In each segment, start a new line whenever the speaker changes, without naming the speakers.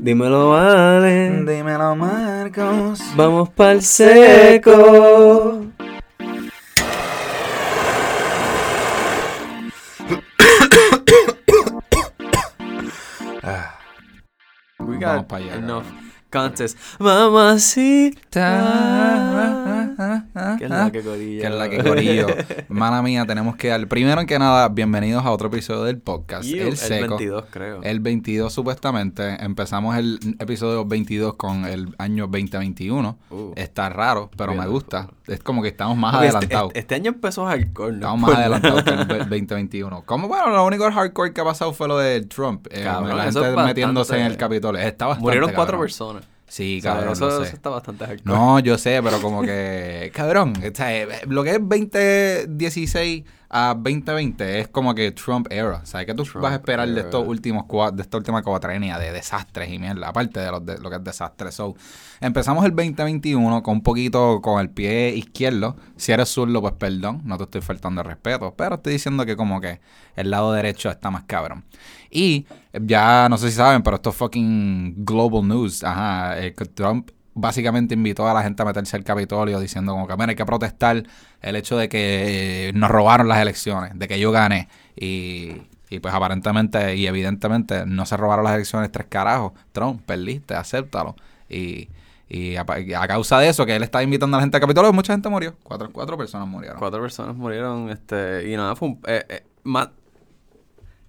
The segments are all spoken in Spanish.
Dímelo, vale.
Dímelo, Marcos.
Vamos pa'l seco.
Ah,
We
Vamos
got
pa' allá,
enough contest. Mamacita. Que es la que corilla.
Que es la que corillo. Mala mía, tenemos que dar. Primero que nada, bienvenidos a otro episodio del podcast.
You,
el seco.
22, creo.
El 22 supuestamente. Empezamos el episodio 22 con el año 2021.
Uh.
Está raro, pero
Bien,
me gusta. Es como que estamos más
este-
adelantados.
Este, este año empezó hardcore, ¿no?
Estamos más adelantados que el 2021. Como bueno, lo único hardcore que ha pasado fue lo de Trump. Eh,
Cabrón,
la gente metiéndose en el Capitolio. Está bastante,
Murieron cuatro
cabrón.
personas.
Sí,
O sea,
cabrón,
eso,
lo
está bastante hardcore.
No, yo sé, pero como que, cabrón, o sea, eh, lo que es 2016 a 2020 es como que Trump era. ¿Sabes qué tú
Trump
vas a esperar de estos últimos de esta última cuatrenia de desastres y mierda, aparte de, los de lo que es desastre? So, empezamos el 2021 con un poquito con el pie izquierdo. Si eres zurdo, pues perdón, no te estoy faltando el respeto, pero estoy diciendo que como que el lado derecho está más cabrón. Y ya no sé si saben, pero esto es fucking global news. Ajá, eh, Trump básicamente invitó a la gente a meterse al Capitolio diciendo como que, mira, hay que protestar el hecho de que eh, nos robaron las elecciones, de que yo gané. Y, y pues aparentemente y evidentemente no se robaron las elecciones tres carajos. Trump, perdiste, acéptalo. Y, y a, causa de eso, que él estaba invitando a la gente al Capitolio, mucha gente murió. Cuatro, cuatro personas murieron.
Cuatro personas murieron, este, y nada, fue un... eh, eh, ma-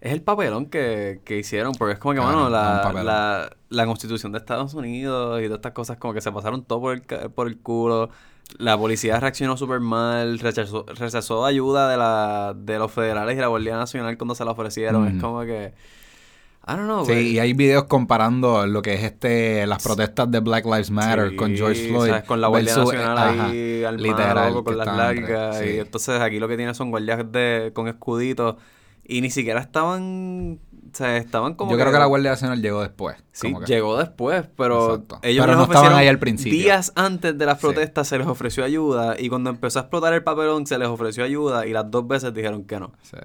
es el papelón que, que hicieron, porque es como que, mano, la, la, la constitución de Estados Unidos y todas estas cosas como que se pasaron todo por el, por el culo. La policía reaccionó súper mal, rechazó, rechazó ayuda de, la, de los federales y la Guardia Nacional cuando se la ofrecieron. Es como que... I don't know,
Sí, y hay videos comparando lo que es este las protestas de Black Lives Matter
Sí,
con George Floyd.
¿sabes? Con la Guardia
versus-
Nacional
ajá,
ahí al
literal,
con las largas.
sí.
Y entonces aquí lo que tiene son guardias de, con escuditos. Y ni siquiera estaban. O sea, estaban como.
Yo creo que la Guardia Nacional llegó después.
Sí,
que-
llegó después, pero
Exacto.
ellos
Pero
les
no estaban ahí al principio.
Días antes de las
Sí.
protestas se les ofreció ayuda. Y cuando empezó a explotar el papelón, se les ofreció ayuda. Y las dos veces dijeron que no.
Sí.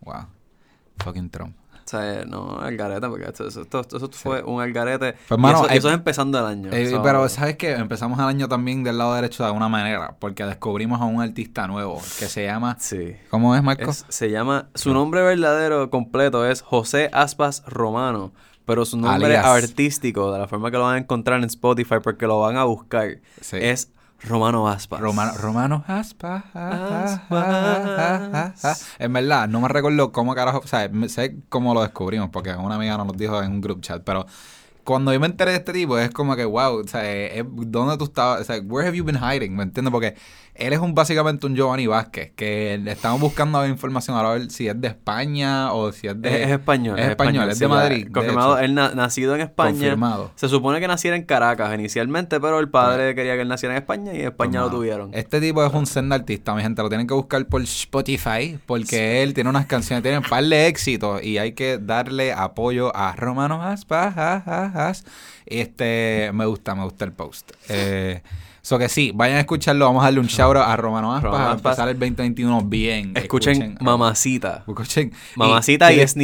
Wow. Fucking Trump.
O sea, no, algarete, porque esto, esto, esto- esto fue un algarete.
Pues,
y
mano,
eso, y eso es empezando el año.
Eh,
so-
pero sabes que empezamos el año también del lado derecho de alguna manera, porque descubrimos a un artista nuevo que se llama
Sí.
¿Cómo es, Marco?
Es- se llama, su nombre verdadero completo es José Aspas Romano, pero su nombre
Alias.
artístico, de la forma que lo van a encontrar en Spotify, porque lo van a buscar,
Sí.
es Romano Aspas.
Romano, Romano Aspa.
Aspas.
En verdad, no me recuerdo cómo carajo, o sea, sé cómo lo descubrimos, porque una amiga nos lo dijo en un group chat, pero cuando yo me enteré de este tipo, es como que, wow, o sea, ¿dónde tú estabas? O sea, where have you been hiding? ¿Me entiendes? Porque él es un básicamente un Giovanni Vázquez, que le estamos buscando a ver información ahora a ver si es de España o si es de...
Es, es español.
Es español, es de
sí,
Madrid, de
Confirmado, él na- nacido en España.
Confirmado.
Se supone que naciera en Caracas inicialmente, pero el padre quería que él naciera en España y en España lo tuvieron.
Este tipo es un senda artista, mi gente. Lo tienen que buscar por Spotify porque él tiene unas canciones, tiene un par de éxitos y hay que darle apoyo a Romano Aspas. Este, me gusta, me gusta el post. Eh, so que sí, vayan a escucharlo. Vamos a darle un shout out a Romano Aspas
Romano
a
Aspas.
empezar el 2021 bien.
Escuchen, Mamacita.
Escuchen.
Mamacita y
tienes-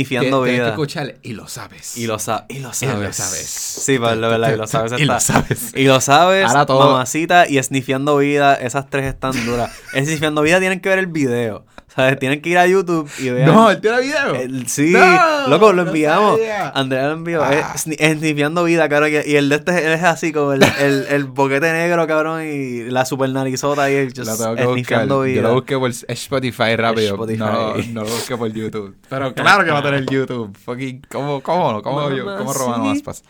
tienes
vida.
que escuchar y lo sabes.
Y lo, sa- y lo sabes.
lo sabes.
Sí, pues, la verdad, y lo sabes.
Y lo sabes.
Y lo sabes,
Ahora todo-
mamacita y esnifiando vida, esas tres están duras. Esnifiando vida tienen que ver el video. ¿Sabes? Tienen que ir a YouTube y ver.
No, él tiene video.
El- sí,
No,
loco, lo
no
enviamos. Andrea lo envió.
Ah.
Es sni- esnifiando vida, cabrón. Y el de este es así, como el, el, el boquete negro, cabrón, y la super narizota y el
Lo
just
tengo que
esnifiando
Yo
vida.
lo busqué por Spotify rápido.
Spotify.
No, no lo busqué por YouTube. Pero claro que va a tener YouTube. Fucking, ¿cómo, cómo, no? ¿Cómo, yo, cómo Romano Aspas?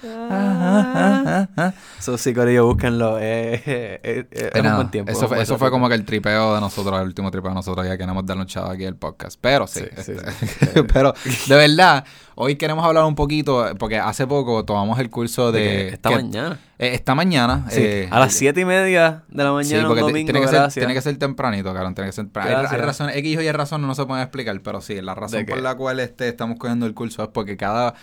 Eso sí, Corillo, búsquenlo. Eh, eh, eh, es un buen tiempo.
Eso
es
fue, eso fue como que el tripeo de nosotros, el último tripeo de nosotros. Ya queremos darle un chavo aquí al podcast. Pero sí.
Sí, sí,
este, pero de verdad, hoy queremos hablar un poquito, porque hace poco tomamos el curso
De esta
que-
mañana.
eh, esta mañana.
Sí,
eh,
a las siete y media de la
Sí,
mañana, un
porque te-
domingo,
tiene, que ser, tiene que ser tempranito, cabrón. Tiene que ser temprano. Hay, hay razones, X y Y razones no se pueden explicar, pero sí, la razón
¿De
por la cual este, estamos cogiendo el curso es porque cada.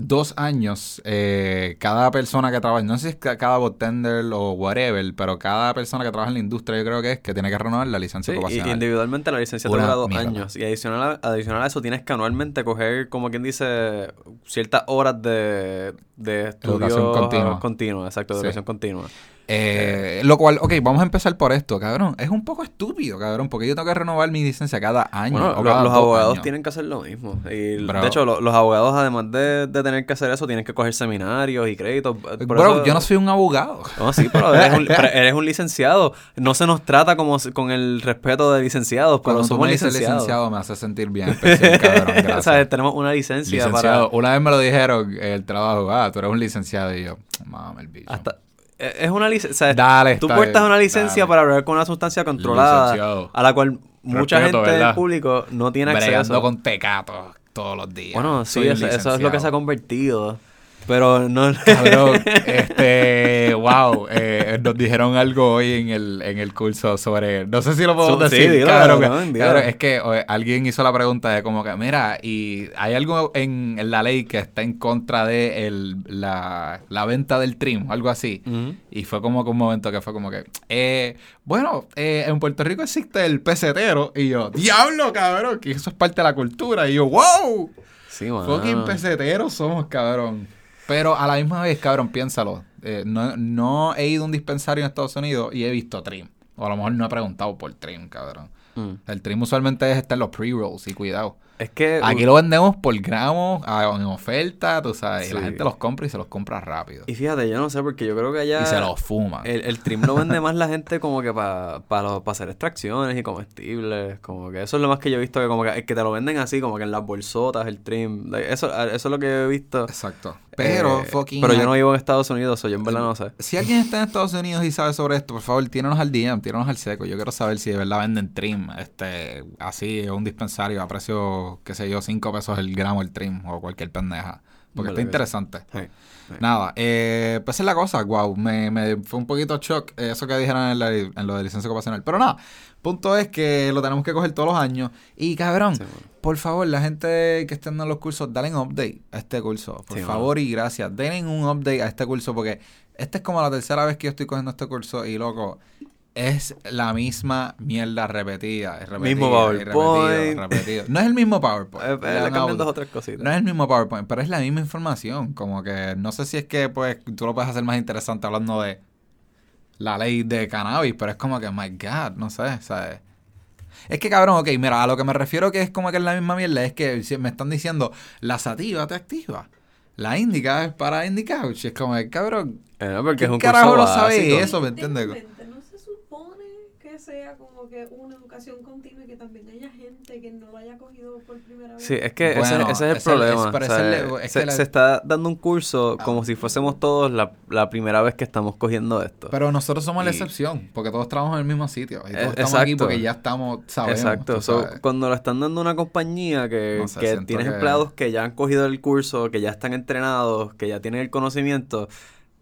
Dos años, eh, cada persona que trabaja, no sé si es ca- cada bartender o whatever, pero cada persona que trabaja en la industria, yo creo que es que tiene que renovar la licencia
Sí, y
ocupacional.
individualmente la licencia dura dos
mierda.
años. Y adicional a, adicional a eso tienes que anualmente coger, como quien dice, ciertas horas de, de estudio
Educación continua.
continua, exacto,
Sí.
educación continua.
Eh, lo cual, ok, vamos a empezar por esto, cabrón. Es un poco estúpido, cabrón, porque yo tengo que renovar mi licencia cada año.
Bueno,
o
lo-
cada
los
dos
abogados
años.
tienen que hacer lo mismo. Y, de hecho, lo- los abogados, además de, de tener que hacer eso, tienen que coger seminarios y créditos. Por
Bro,
eso-
yo no soy un abogado.
No, sí, pero eres un, pero eres un licenciado. No se nos trata como con el respeto de licenciados, pero
Cuando tú
somos
me dices
licenciados.
licenciado me hace sentir bien especial, cabrón.
O sea, tenemos una licencia
licenciado.
para...
Una vez me lo dijeron el trabajo, ah, tú eres un licenciado. Y yo, mame el bicho.
Hasta, eh, es una licencia.
Dale,
tú
está
portas una licencia
dale.
para hablar con una sustancia controlada
Licenciado.
a la cual mucha
Respeto,
gente del público no tiene
Bregando
acceso.
con tecatos todos los días.
Bueno, sí, eso, eso es lo que se ha convertido. Pero no...
Cabrón, este, wow, eh, nos dijeron algo hoy en el, en el curso sobre, no sé si lo
sí,
decir,
dilo,
cabrón,
cabrón, dilo.
cabrón, es que o, alguien hizo la pregunta de como que, mira, y hay algo en, en la ley que está en contra de el, la, la venta del trim, algo así, y fue como que un momento que fue como que, eh, bueno, eh, en Puerto Rico existe el pesetero, y yo, diablo, cabrón, que eso es parte de la cultura, y yo, wow.
Sí, mano.
Fucking peseteros somos, cabrón. Pero a la misma vez, cabrón, piénsalo. Eh, no, no he ido a un dispensario en Estados Unidos y he visto trim. O a lo mejor no he preguntado por trim, cabrón.
Mm.
El trim usualmente es estar en los pre-rolls y cuidado.
Es que...
Aquí lo vendemos por gramos, a- en oferta, tú sabes. Y la gente los compra y se los compra rápido.
Y fíjate, yo no sé, porque yo creo que allá...
Y se los fuma.
El, el trim lo vende más la gente como que para para hacer extracciones y comestibles. Como que eso es lo más que yo he visto, que como que, que te lo venden así, como que en las bolsotas, el trim. Eso, eso es lo que he visto.
Exacto. Pero,
Eh,
fucking...
Pero yo no vivo en Estados Unidos, o yo en verdad no sé.
Si alguien está en Estados Unidos y sabe sobre esto, por favor, tíranos al DM, tíranos al seco. Yo quiero saber si de verdad venden trim, este, así, un dispensario a precio, qué sé yo, 5 pesos el gramo el trim o cualquier pendeja. Porque
Vale,
está interesante.
Sí, sí.
Nada, eh, pues es la cosa, wow, me, me fue un poquito shock eso que dijeron en, la- en lo de licencia ocupacional. Pero nada, punto es que lo tenemos que coger todos los años. Y cabrón,
Sí.
Por favor, la gente que esté en los cursos, dale un update a este curso. Por
Sí,
favor y gracias. Denle un update a este curso porque esta es como la tercera vez que yo estoy cogiendo este curso y loco, es la misma mierda repetida. repetida
Mismo PowerPoint.
repetido, repetido. No es el mismo PowerPoint.
Eh, eh,
le
cambian dos o tres cositas.
No es el mismo PowerPoint, pero es la misma información. Como que no sé si es que pues tú lo puedes hacer más interesante hablando de la ley de cannabis, pero es como que, my God, no sé, ¿sabes? Es que cabrón, ok, mira, a lo que me refiero que es como que es la misma mierda, es que si me están diciendo la sativa te activa. La índica es para indicouch. Es como, que, cabrón,
Eh, no, porque
¿qué
es un
carajo sabe
básico.
eso? ¿me entiendes?
Técnicamente, ¿No se supone que sea como que una educación continua y que también haya gente que no lo haya cogido por primera vez?
Sí, es que ese-
Bueno,
ese, es el
es el-
problema.
es- pero
o sea,
es el- es
se,
que la-
se está dando un curso
Ah.
como si fuésemos todos la, la primera vez que estamos cogiendo esto.
Pero nosotros somos la excepción, porque todos trabajamos en el mismo sitio. Y todos
Eh,
estamos aquí
exacto.
porque ya estamos, sabemos.
Exacto. So, cuando lo están dando a una compañía que,
No sé,
que
siento
tienes
que-
empleados que ya han cogido el curso, que ya están entrenados, que ya tienen el conocimiento,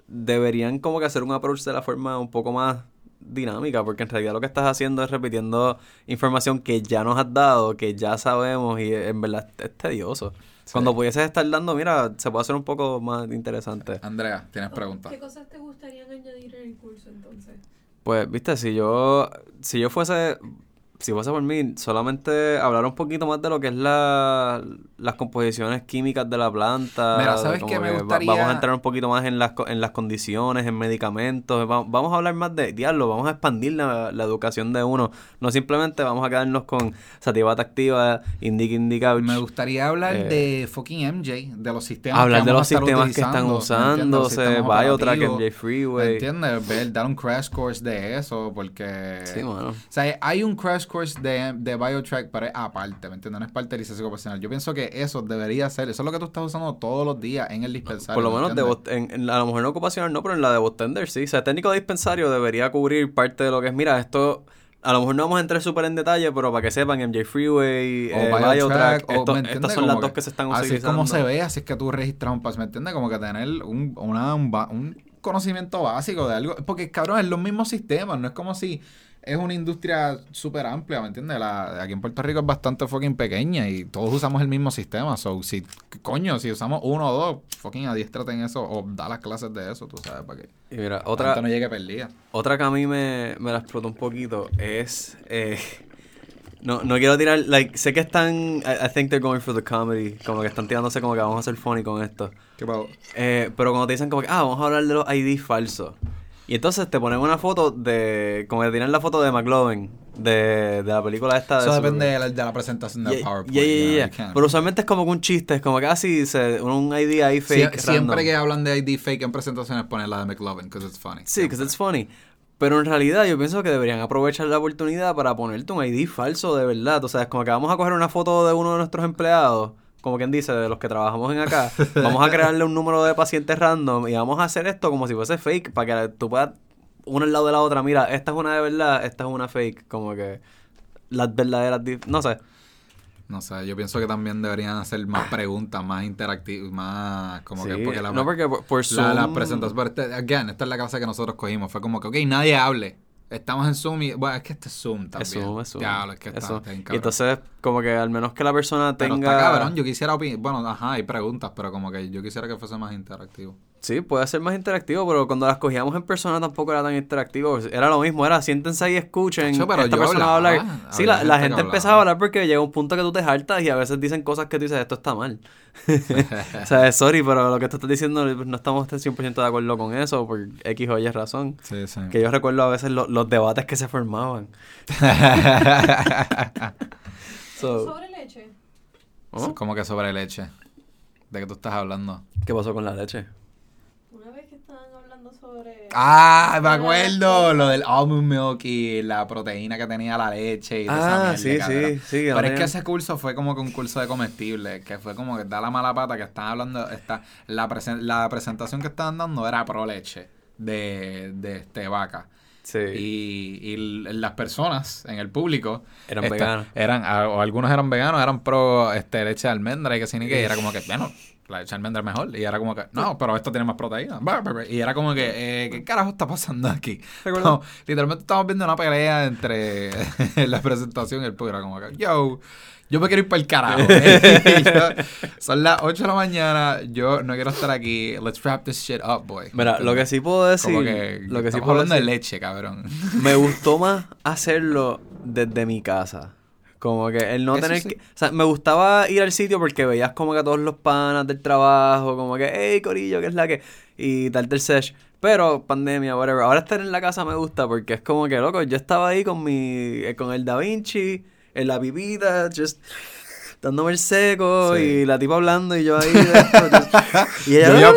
deberían como que hacer un approach de la forma un poco más dinámica, porque en realidad lo que estás haciendo es repitiendo información que ya nos has dado, que ya sabemos y en verdad es tedioso.
Sí.
Cuando pudieses estar dando, mira, se puede hacer un poco más interesante.
Andrea, tienes preguntas.
¿Qué cosas te gustarían añadir en el curso entonces?
Pues, viste, si yo, si yo fuese, si fuese por mí, solamente hablar un poquito más de lo que es la, las composiciones químicas de la planta.
Mira, ¿sabes qué me gustaría?
vamos a entrar un poquito más en las, en las condiciones, en medicamentos. va- Vamos a hablar más de diablo, vamos a expandir la, la educación de uno. No simplemente vamos a quedarnos con sativata activa, indica, indica.
Me gustaría hablar
Eh,
de fucking MJ, de los sistemas
Hablar
que
de los sistemas que están usándose, Biotrack, MJ Freeway.
¿Me entiendes? Ver, dar un crash course de eso, porque...
Sí, mano.
O sea, hay un crash course de, de Biotrack, pero es aparte, ¿me entiendes? No es parte de licencia ocupacional. Yo pienso que eso debería ser, eso es lo que tú estás usando todos los días en el dispensario.
Por lo
¿me
menos de en, en- a lo mejor no ocupacional no, pero en la de botender sí. O sea, técnico de dispensario debería cubrir parte de lo que es, mira, esto, a lo mejor no vamos a entrar súper en detalle, pero para que sepan, MJ Freeway,
O
eh,
Biotrack,
Biotrack,
o,
esto- estas son
Como
las dos que se están
Así es como se ve, así es que tú registras un paso, ¿me entiendes? Como que tener un, una, un, un conocimiento básico de algo. Porque, cabrón, es los mismos sistemas, no es como si es una industria súper amplia, ¿me entiendes? La, aquí en Puerto Rico es bastante fucking pequeña y todos usamos el mismo sistema. So, si, coño, si usamos uno o dos, fucking adiestrate en eso o da las clases de eso, tú sabes, para que
Y mira,
otra, no llegue perdida.
otra que a mí me, me la explotó un poquito es... eh, no, no quiero tirar... Like, sé que están... I, I think they're going for the comedy. Como que están tirándose como que vamos a hacer funny con esto.
¿Qué?
Eh, pero cuando te dicen como que, ah, vamos a hablar de los ID falsos. Y entonces te ponen una foto de... Como que tienen la foto de McLovin. De, de la película esta.
Eso
de
depende de la, de la presentación del
Yeah,
PowerPoint.
yeah,
you know,
Pero usualmente es como que un chiste, es como que así se, un ID ahí
Sie-
fake.
siempre que hablan de ID fake en presentaciones ponen la de McLovin, because it's funny.
Sí, because it's funny. Pero en realidad yo pienso que deberían aprovechar la oportunidad para ponerte un ID falso de verdad. O sea, es como que vamos a coger una foto de uno de nuestros empleados, como quien dice, de los que trabajamos en acá. vamos a crearle un número de pacientes random y vamos a hacer esto como si fuese fake para que tú puedas uno al lado de la otra. Mira, esta es una de verdad, esta es una fake. Como que las verdaderas... No sé.
No sé, yo pienso que también deberían hacer más preguntas, más interactivas, más como
Sí,
que porque la,
no, porque por, por
la, la
Zoom-
presentación, pero este- again, esta es la clase que nosotros cogimos, fue como que, ok, nadie hable, estamos en Zoom y, bueno, es que este es Zoom también.
Es Zoom, es Zoom.
Diablo, es que
Es
está,
Zoom.
bien
Y entonces, como que al menos que la persona
pero
tenga...
está cabrón, yo quisiera opinar, bueno, ajá, hay preguntas, pero como que yo quisiera que fuese más interactivo.
Sí, puede ser más interactivo, pero cuando las cogíamos en persona tampoco era tan interactivo. Era lo mismo, era siéntense ahí y escuchen.
Chacho, pero
esta
yo
persona va a hablar. Sí, la,
gente
empezaba a hablar porque llega un punto que tú te hartas y a veces dicen cosas que tú dices, esto está mal. o sea, sorry, pero lo que tú estás diciendo pues, no estamos 100% de acuerdo con eso por X o Y razón.
Sí, sí.
Que yo recuerdo a veces lo- los debates que se formaban. So,
Sobre leche.
¿oh?
como que sobre leche. ¿De qué tú estás hablando?
¿Qué pasó con la leche?
Estaban hablando sobre.
Ah, me
Ah,
acuerdo, lo del almond milk y la proteína que tenía la leche y toda esa
Ah,
mierda,
sí, sí, sí.
Pero es que ese curso fue como que un curso de comestibles, que fue como que da la mala pata que están hablando, está, la, presen- la presentación que estaban dando era pro leche de, de este vaca.
Sí.
Y, y las personas en el público
Eran
esta-
veganos.
Eran, a- o algunos eran veganos, eran pro este, leche de almendra y que sí ni que, y era como que, bueno, la leche de almendra es mejor. Y era como que, no, pero esto tiene más proteína. Y era como que, eh, ¿qué carajo está pasando aquí? No, literalmente estamos viendo una pelea entre la presentación y el público. Era como que, yo, yo me quiero ir para el carajo. Yo, son las 8 de la mañana, yo no quiero estar aquí. Let's wrap this shit up, boy.
Mira, lo que sí puedo decir...
Como que,
lo que sí
estamos
puedo
hablando de leche, cabrón.
Me gustó más hacerlo desde mi casa. Como que el no
Eso
tener
sí.
que... O sea, me gustaba ir al sitio porque veías como que a todos los panas del trabajo, como que, hey, corillo, ¿qué es la que? Y darte el sesh. Pero, pandemia, whatever. Ahora estar en la casa me gusta porque es como que, loco, yo estaba ahí con mi... eh, con el Da Vinci, en la pipita, just... Dándome el seco
Sí.
y la tipa hablando y yo ahí... y ella...
Yo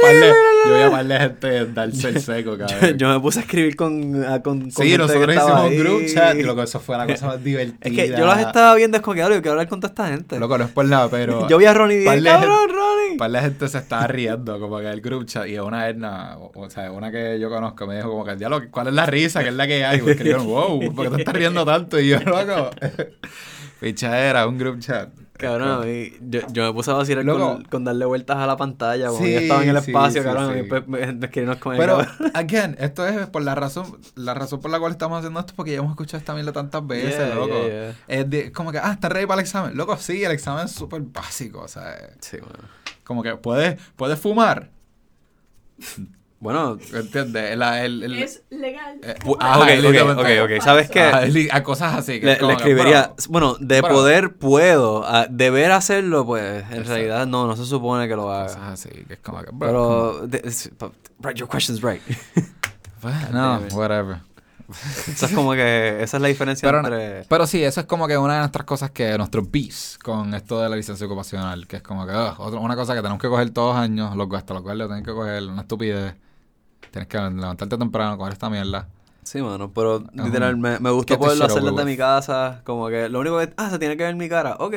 yo voy a parle gente darse el seco, cabrón.
yo me puse a escribir con... a- con, con
sí,
gente que
nosotros
estaba
hicimos un group chat y loco, eso fue la cosa más divertida.
Es que yo las estaba viendo es como que, "Claro, yo quiero hablar con toda esta gente.
Loco, no es por nada, pero...
yo vi a Ronnie y dije,
par de
cabrón,
gente-
Ronnie.
par de gente se estaba riendo como que el group chat y una Edna, o, sea, una que yo conozco me dijo como que, diablo, ¿cuál es la risa? ¿Qué es la que hay? Y me escribieron, wow, ¿por qué te estás riendo tanto? Y yo, loco, pichadera, un group chat.
Cabrón, a mí- yo, yo me puse a vacilar con, con darle vueltas a la pantalla. Como
Sí,
yo estaba en el espacio,
sí,
cabrón.
sí.
Y después me, escribieron con el
Pero,
cabrón.
again, esto es por la razón, la razón por la cual estamos haciendo esto, porque ya hemos escuchado esta mierda tantas veces,
Yeah,
loco.
yeah, yeah.
Es de- como que, ah, ¿estás ready para el examen? Loco, sí, el examen es súper básico, o sea,
Sí, bueno.
como que, ¿puedes, puedes fumar?
Bueno,
¿Entiendes? La- el- el-
Es legal.
Eh,
pu-
ah,
ok, ok, ok, ok. ¿Sabes qué?
Ah, li- a cosas así. que
le,
es
le
que,
escribiría,
bro,
bueno, de
bro.
poder puedo, a deber hacerlo, pues en
Exacto.
realidad no, no se supone que lo haga.
Cosas así, que es como que, bro,
Pero, right, your question's right.
como- no, whatever.
Eso es como que, esa es la diferencia
Pero,
entre...
pero sí, eso es como que una de nuestras cosas que nuestros beefs con esto de la licencia ocupacional, que es como que ugh, otra- una cosa que tenemos que coger todos los años, los hasta los cuales lo tienen que coger, una estupidez. Tienes que levantarte temprano, coger esta mierda.
Sí, mano, pero
Ajá.
literal, me, me gustó poderlo hacer desde mi casa. Como que lo único que. Ah, se tiene que ver mi cara. Ok.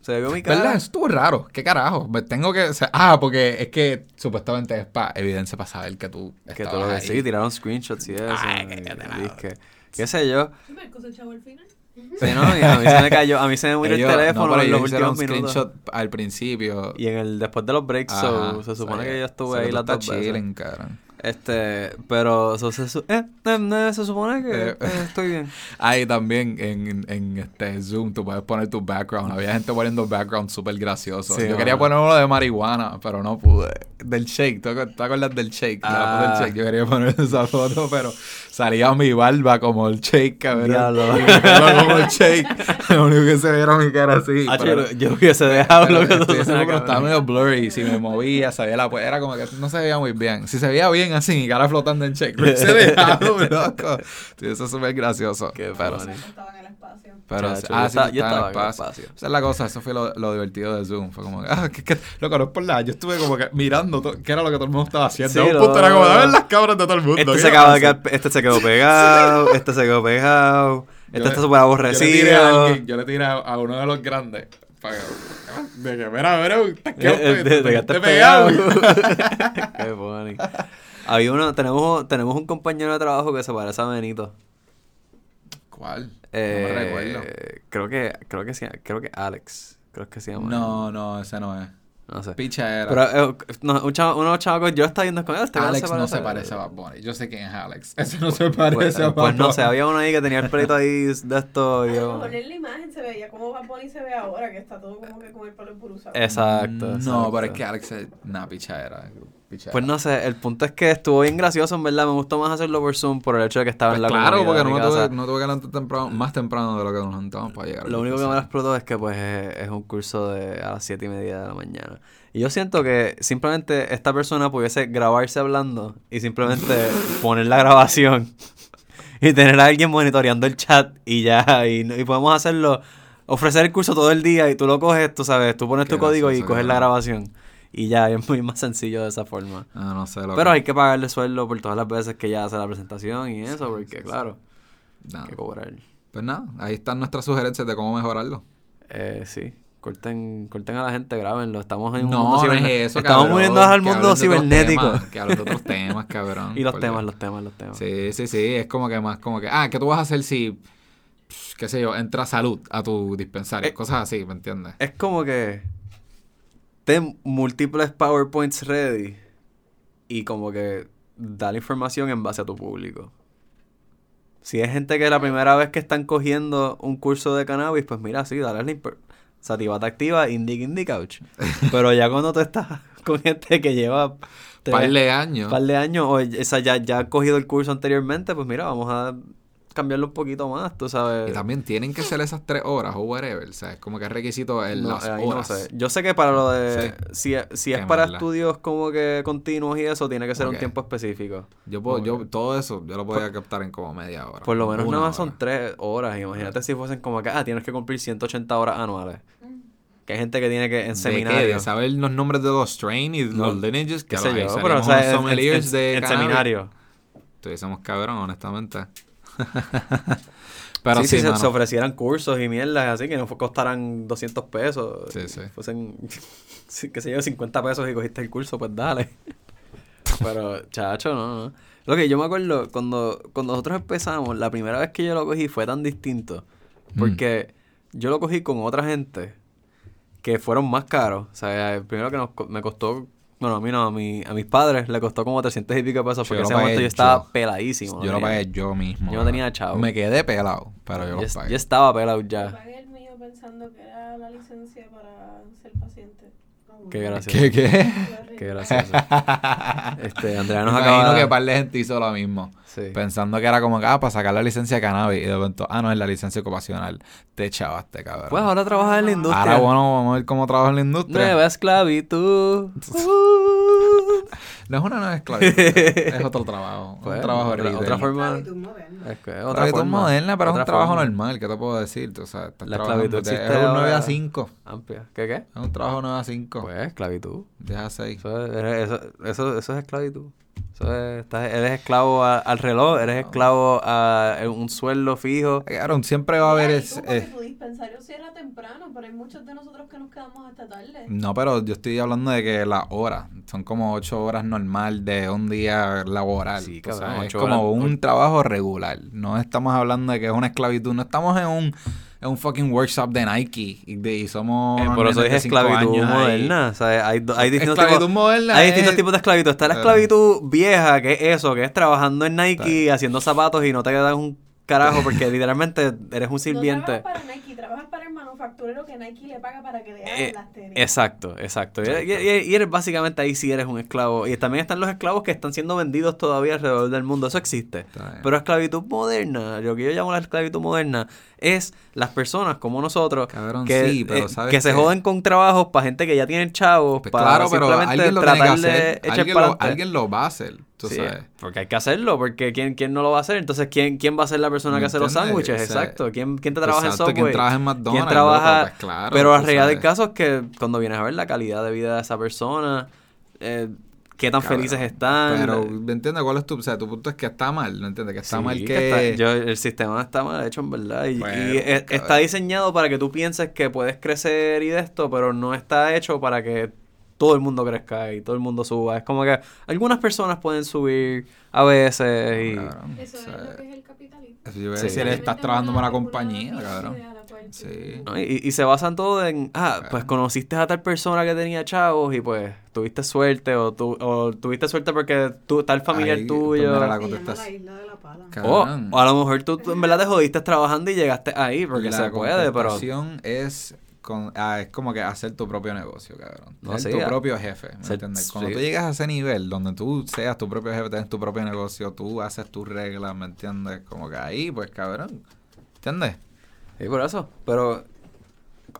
Se vio mi cara.
¿Verdad? Eso estuvo raro. ¿Qué carajo? Me tengo que... o sea, ah, porque es que supuestamente es para evidencia para saber que tú
Que tú lo que
ahí.
sí, tiraron screenshots y eso.
Ay, la boca.
que- qué sé yo.
Sí, me cosechaba al final.
Sí, no, y a mí se me cayó, a mí se me murió
Ellos-
el
no,
teléfono
pero
en los últimos
un
minutos.
screenshot al principio.
Y en el después de los breaks, so, se supone
o sea,
que yo
o
estuve
sea,
ahí
estás
dos veces.
chilling, cabrón.
Este, pero eso se, su- eh, eh, eh, se supone que
Eh.
estoy bien.
Ahí también en, en, este Zoom tú puedes poner tu background. Había gente poniendo background súper gracioso.
Sí,
Yo quería poner uno de marihuana, pero no pude. Del shake, ¿tú te acuerdas del shake?
Ah.
del shake. Yo quería poner esa foto, pero salía mi barba como el shake, cabrón.
Diablo.
Mi como el shake. Lo único que se veía era mi cara así.
Ah,
pero-
yo, hubiese dejado lo que tú
estaba medio blurry. Si me movía, se veía la pu- Era como que no se veía muy bien. Si se veía bien así, mi cara flotando en shake. Se veía, loco. Sí, eso es súper gracioso.
Qué
pero,
funny.
Estaba en el espacio.
pero
Chacho,
ah,
yo
sí,
estaba-
sí,
yo
estaba en el
estaba en el
espacio. Esa es la cosa, eso fue lo, lo divertido de Zoom. Fue como que, ah, que, que, loco, no es por nada. Yo estuve como que mirando qué era lo que todo el mundo estaba haciendo.
Sí,
un
lo-
punto era como, a ver las cabras de todo el mundo.
Este
¿qué
se, acaba de
pasa?
quedar- este se quedó pegado, este se quedó pegado, este está súper
Yo le tiré a
aborrecido.
alguien, yo le tiré a, a uno de los grandes. Para, de que, mira, mira, te quedaste, te
te quedaste
quedaste
pegado. Qué funny. Había uno, tenemos, tenemos un compañero de trabajo que se parece a Benito.
¿Cuál?
Eh,
no me recuerdo.
Creo que, creo que sí, creo que Alex. Creo que se llama.
No, no, ese no es.
No sé.
Picha era.
Pero eh, no, un chavo, unos chavos, yo estaba viendo con él. Este
Alex no se parece a Bad Bunny. Yo sé quién es Alex. Ese no se parece
Pues,
a Bad
pues no sé,
Bunny.
había uno ahí que tenía el pelito ahí de esto.
A
Y
lo mejor en la imagen se veía como Bad Bunny se ve ahora, que está todo como que con el pelo empuruzado.
Exacto,
No,
exacto.
pero es que Alex es una pichadera.
Pues no sé, el punto es que estuvo bien gracioso, en verdad. Me gustó más hacerlo por Zoom por el hecho de que estaba
Pues
en la
claro, porque no tuve, no tuve que levantar temprano, más temprano de lo que nos levantamos para llegar.
Lo único que me lo explotó es que pues es, es un curso de a las siete y media de la mañana. Y yo siento que simplemente esta persona pudiese grabarse hablando y simplemente poner la grabación y tener a alguien monitoreando el chat y ya, y, podemos hacerlo, ofrecer el curso todo el día y tú lo coges, tú sabes, tú pones
Qué
tu código y coges la grabación. Y ya, es muy más sencillo de esa forma.
Ah, no sé. Lo
Pero hay que pagarle sueldo por todas las veces que ella hace la presentación y eso, porque claro, hay que cobrar.
Pues nada, ahí están nuestras sugerencias de cómo mejorarlo.
Eh, sí. Corten, corten a la gente, grábenlo. Estamos en un
No,
mundo
no es eso,
Estamos moviéndonos al mundo cibernético.
temas, Que hablen de otros temas, cabrón.
Y los temas, los temas, los temas.
Sí, sí, sí. Es como que más como que, ah, ¿qué tú vas a hacer si, pff, qué sé yo, entra salud a tu dispensario?
Eh,
Cosas así, ¿me entiendes?
Es como que ten múltiples PowerPoints ready y como que da la información en base a tu público. Si es gente que es la primera vez que están cogiendo un curso de cannabis, pues mira, sí, dale la Sativata activa, indica, indica, couch. Pero ya cuando tú estás con gente que lleva tres-
Par de años.
par de años o esa ya, ya ha cogido el curso anteriormente, pues mira, vamos a cambiarlo un poquito más, tú sabes.
Y también tienen que ser esas tres horas o whatever. O sea, es como que es requisito en
No,
las
no
horas.
sé. Yo sé que para lo de... Si, si es para estudios como que continuos y eso, tiene que ser un tiempo específico.
Yo puedo, yo, todo eso, yo lo podía captar en como media hora.
Por lo menos nada más son tres horas. Imagínate si fuesen como que, ah, tienes que cumplir 180 horas anuales. Que hay gente que tiene que en
¿De qué?
seminario.
¿De saber los nombres de los strain y
No,
los lineages? Que
sé yo, pero o sea, en, en- en-
de
seminario.
Tuviésemos cabrón, honestamente. Pero
sí,
sí,
si se, se ofrecieran cursos y mierdas así que no costaran 200 pesos.
Sí, sí.
Fuesen, qué sé yo, 50 pesos y cogiste el curso, pues dale. Pero, chacho, no, no. Lo que yo me acuerdo, cuando, cuando nosotros empezamos, la primera vez que yo lo cogí fue tan distinto.
Mm.
Porque yo lo cogí con otra gente que fueron más caros. O sea, el primero que nos, me costó, bueno, a mí no, a, mi, a mis padres le costó como 300 y pico pesos.
Yo
Porque en ese momento yo
yo.
estaba peladísimo.
Yo lo pagué yo mismo.
Yo no tenía chavo.
Me quedé pelado, pero yo
yo,
lo pagué.
yo estaba pelado
Yo
ya.
pagué el mío pensando que era la licencia para ser paciente.
Qué gracioso.
¿Qué, qué?
Qué gracioso. Este, Andrea nos acaba
imagino
de-
que par de gente hizo lo mismo.
Sí.
Pensando que era como que, ah, para sacar la licencia de cannabis. Y de pronto, ah, no, es la licencia ocupacional. Te chavaste, cabrón.
Pues ahora trabajas en la industria.
Ahora, bueno, vamos a ver cómo trabaja en la industria.
Nueva esclavitud.
No es una nueva esclavitud. es otro trabajo.
Pues,
un trabajo
otra, otra forma.
Esclavitud moderna.
Es que es
Otra
otra forma.
moderna, pero es un
otra
trabajo
forma
normal. ¿Qué te puedo decir? O sea, estás
La
trabajando-
esclavitud
Es
existe
un 9 a
ahora.
5.
Amplia. ¿Qué qué?
Es un trabajo 9 a 5.
Pues esclavitud.
10 a 6.
Eso es, eso, eso, eso es esclavitud. Eso es, estás- eres esclavo a- al reloj, eres esclavo a un sueldo fijo.
Claro, siempre va a haber... Es-
tú,
eh,
tu dispensario cierra temprano, pero hay muchos de nosotros que nos quedamos hasta tarde.
No, pero yo estoy hablando de que las horas son como ocho horas normal de un día laboral.
Sí,
O sea,
cabrón,
es como
horas.
un trabajo regular. No estamos hablando de que es una esclavitud. No estamos en un en un fucking workshop de Nike y, de- y somos.
Eh, por eso
cinco
esclavitud moderna. O sea, hay, do- hay distintos
Esclavitud
tipos,
moderna
hay
es-
distintos tipos de esclavitud. Está la esclavitud vieja, que es eso, que es trabajando en Nike, haciendo zapatos y no te quedas un carajo porque literalmente eres un
No
sirviente.
trabajas para Nike, el manufacturero que Nike le paga para que le hagan
Eh,
las tenis.
Exacto, exacto. Y, y- y eres básicamente ahí sí eres un esclavo. Y también están los esclavos que están siendo vendidos todavía alrededor del mundo. Eso existe. Pero esclavitud moderna, lo que yo llamo la esclavitud moderna, es las personas como nosotros
Cabrón,
que,
sí, pero
eh,
¿sabes
que se joden con trabajos para gente que ya tienen chavos,
Pues
para
claro, pero
simplemente
alguien lo tiene que
tratar de
Alguien
para
lo, alguien lo va a hacer, tú
Sí,
sabes.
porque hay que hacerlo, porque ¿quién, ¿quién no lo va a hacer? Entonces, ¿quién, quién va a ser la persona
¿Me
que hace los sándwiches?
O sea,
Exacto. ¿Quién, quién te trabaja
Exacto,
en
¿quién
Subway?
trabaja en McDonald's,
¿Quién trabaja?
Pues claro,
Pero la realidad del caso es que cuando vienes a ver la calidad de vida de esa persona, eh, qué tan felices están.
Pero,
eh,
¿me entiendes? ¿Cuál es tu, o sea, tu punto es que está mal, ¿me entiendes? Que está
sí,
mal
que
que...
está- yo- el sistema está mal hecho en verdad. Y,
Bueno,
y
cabrón.
está diseñado para que tú pienses que puedes crecer y de esto, pero no está hecho para que todo el mundo crezca y todo el mundo suba. Es como que algunas personas pueden subir a veces y...
Cabrón,
Eso
o
es lo que es el capitalismo.
eso yo voy a
Sí.
decir, estás trabajando para una compañía, cabrón.
la
Sí.
¿no? Y, y se basan todo en, ah, pues
Claro.
conociste a tal persona que tenía chavos y pues tuviste suerte o, tu, o tuviste suerte porque tú, tal familiar
Ahí, pues,
tuyo.
mira la
Se llama
contestas-
la isla de la pala.
Ca-
O,
Cabrón.
o a lo mejor tú, tú en verdad te jodiste trabajando y llegaste ahí porque
la
se puede, pero...
contestación es con, ah, es como que hacer tu propio negocio, cabrón.
No,
ser
sí,
tu propio jefe, ¿me
Ser-
entiendes? Cuando
sí.
tú llegas a ese nivel donde tú seas tu propio jefe, tienes tu propio negocio, tú haces tus reglas, ¿me entiendes? Como que ahí, pues, cabrón. ¿Entiendes?
Sí, por eso. Pero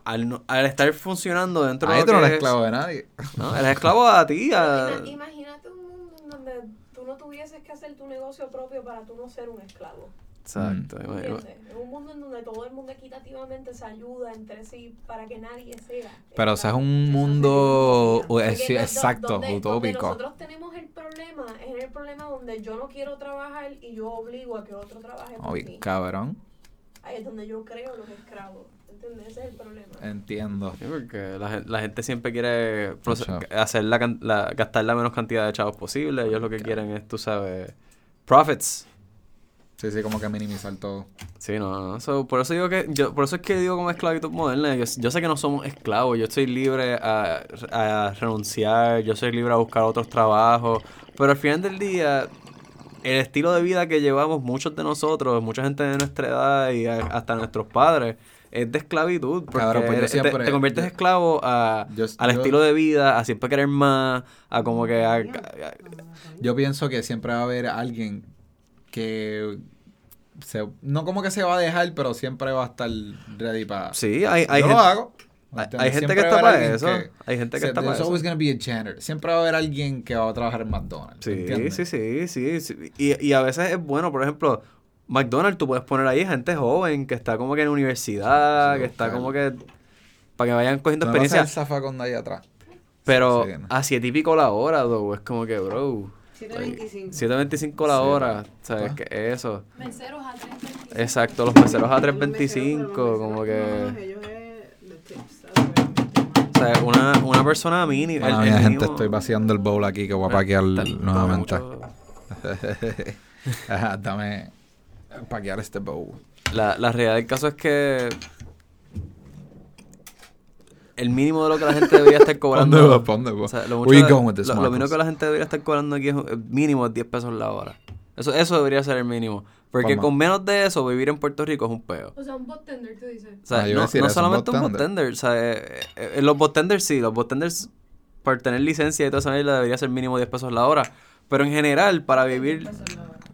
al, no- al estar funcionando dentro de
Ahí tú no eres
es-
esclavo de nadie.
No, eres esclavo a ti. A-
ima- imagínate un mundo donde tú no tuvieses que hacer tu negocio propio para tú no ser un esclavo.
Exacto.
Mm.
En un mundo en donde todo el mundo equitativamente se ayuda entre sí para que nadie sea.
Pero, o sea, es un mundo es- exacto,
donde- donde
utópico.
nosotros tenemos el problema, es el problema donde yo no quiero trabajar y yo obligo a que otro trabaje por
Oye,
mí.
cabrón.
Ahí es donde yo creo los esclavos. ¿Entiendes? Ese es el problema.
Entiendo.
Sí, porque la, la gente siempre quiere hacer la, can- la- gastar la menos cantidad de chavos posible. Ellos lo que quieren es, tú sabes, profits.
Sí, sí, como que minimizar todo.
Sí, no, no. So, por eso digo que, yo, por eso es que digo como esclavitud moderna. Yo, yo sé que no somos esclavos. Yo estoy libre a, a renunciar. Yo soy libre a buscar otros trabajos. Pero al final del día, el estilo de vida que llevamos muchos de nosotros, mucha gente de nuestra edad y a- hasta nuestros padres, es de esclavitud. Porque
Cabrón, pues
te-
siempre-
te, conviertes
yo-
esclavo a,
yo-
al
yo-
estilo de vida, a siempre querer más, a como que... a- a-
Yo pienso que siempre va a haber alguien que se, no como que se va a dejar, pero siempre va a estar ready para.
sí, hay, hay
Yo
gente...
lo hago. ¿me
hay- gente que está para eso. Hay gente que
se-
está para eso.
always gonna be a janitor. Siempre va a haber alguien que va a trabajar en McDonald's.
Sí, sí, sí, sí, sí. Y, y a veces es bueno, por ejemplo, McDonald's, tú puedes poner ahí gente joven que está como que en universidad,
Sí,
que está como que... Para que vayan cogiendo
¿Tú no
experiencia.
el zafacón de ahí atrás?
Pero
Sí, no.
a siete y pico la hora, though, es como que, bro...
725.
7.25 la
Sí.
hora, ¿sabes
Ah.
qué es eso?
Meseros a 3.25.
Exacto, los meseros a
Los meseros,
3.25,
pero los
como que...
ellos es de tips, ¿sabes?
O sea, una, una persona mínima...
Bueno,
el-
gente,
mínimo-
estoy vaciando el bowl aquí que voy a paquear nuevamente. Ajá, dame paquear este bowl.
La, la realidad del caso es que el mínimo de lo que la gente debería estar cobrando.
¿Dónde va? ¿Pa' dónde va?
o sea, lo, mucho-
this,
lo- lo mínimo que la gente debería estar cobrando aquí es eh, mínimo es 10 pesos la hora. Eso, eso debería ser el mínimo. Porque
Palma.
con menos de eso, vivir en Puerto Rico es un peo.
O sea, un bot-tender, tú dices.
O sea,
Ah,
no,
decir
no
eso,
solamente un botender. O sea, eh, eh, eh, los botenders sí, los botenders por tener licencia y toda esa mierda debería ser mínimo 10 pesos la hora. Pero en general, para vivir.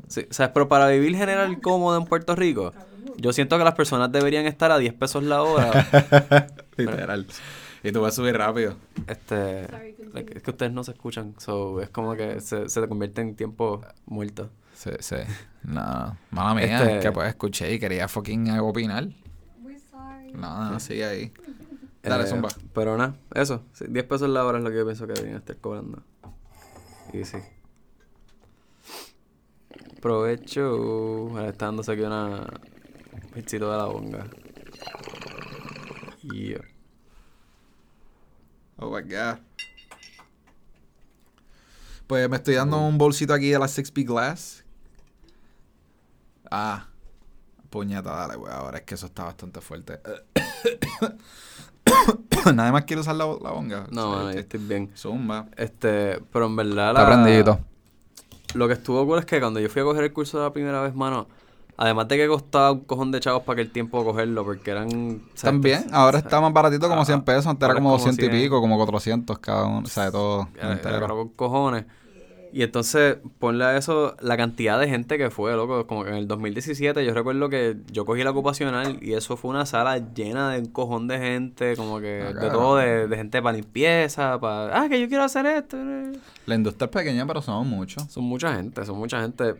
Sí, o sea, pero para vivir general cómodo en Puerto Rico, yo siento que las personas deberían estar a 10 pesos la hora.
Literal. Y tú vas a subir rápido.
este,
Sorry,
es que ustedes no se escuchan, so es como que se, se convierte en tiempo muerto.
Sí, sí. No, mala mía,
Este-
es que pues escuché y quería fucking opinar.
We're sorry.
No, no, sigue ahí. Dale,
Eh,
zumba.
Pero nada, eso, sí, 10 pesos la hora es lo que yo pienso que deberían estar cobrando. Y sí. Provecho. Ahora está dándose aquí una. Un hitcito de la bonga. Yeah.
Oh my god. Pues me estoy dando un bolsito aquí de la 6P Glass. Ah. Puñeta, dale, güey. Ahora es que eso está bastante fuerte. Nadie más quiere usar la, la bonga.
No, estoy bien.
Zumba.
Este, pero en verdad
Está
la-. Lo que estuvo cool es que cuando yo fui a coger el curso la primera vez, mano, además de que costaba un cojón de chavos para que el tiempo cogerlo, porque eran... sea,
También, ahora está más baratito como
ah,
100 pesos. Antes era como
como
200 y
100.
pico, como 400 cada uno. O sea, de todo
Era,
entero.
era caro con cojones. Y entonces, ponle a eso la cantidad de gente que fue, loco. Como que en el 2017 yo recuerdo que yo cogí la ocupacional y eso fue una sala llena de un cojón de gente, como que
Ah,
de todo, de, de gente para limpieza, para... Ah, que yo quiero hacer esto.
La industria es pequeña, pero somos muchos.
Son mucha gente, son mucha gente.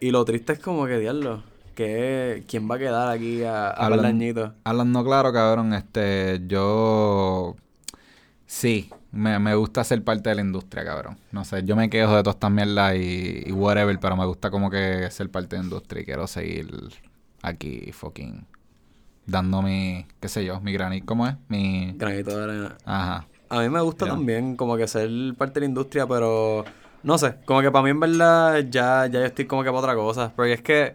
Y lo triste es como que, diablo, que ¿quién va a quedar aquí a, a
Hablan-? Hablando claro, cabrón, este, yo sí, me, me gusta ser parte de la industria, cabrón. No sé, yo me quejo de todas estas mierdas y, y whatever, pero me gusta como que ser parte de la industria y quiero seguir aquí fucking dando mi, qué sé yo, mi granito, ¿cómo es? Mi,
Granito de arena.
ajá.
A mí me gusta también como que ser parte de la industria, pero no sé, como que para mí en verdad ya, ya yo estoy como que para otra cosa. Porque es que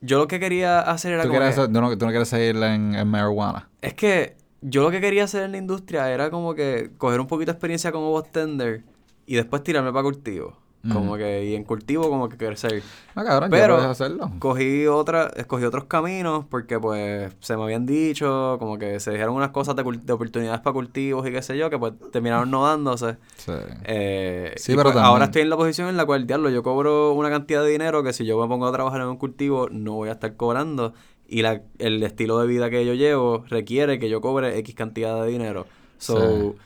yo lo que quería hacer era
¿Tú,
como
quieres,
que-
tú, no, tú no quieres seguir en, en marijuana?
Es que yo lo que quería hacer en la industria era como que coger un poquito de experiencia como bartender y después tirarme para cultivo. Como que, y en cultivo como que crecer.
Ah, cabrón,
Pero
hacerlo.
Cogí otra, escogí otros caminos porque pues se me habían dicho, como que se dijeron unas cosas de, oportunidades para cultivos y qué sé yo, que pues terminaron no dándose.
Sí.
Eh,
Sí, pero
pues,
también-
ahora estoy en la posición en la cual, diablo, yo cobro una cantidad de dinero que si yo me pongo a trabajar en un cultivo no voy a estar cobrando. Y la, el estilo de vida que yo llevo requiere que yo cobre X cantidad de dinero. So,
Sí.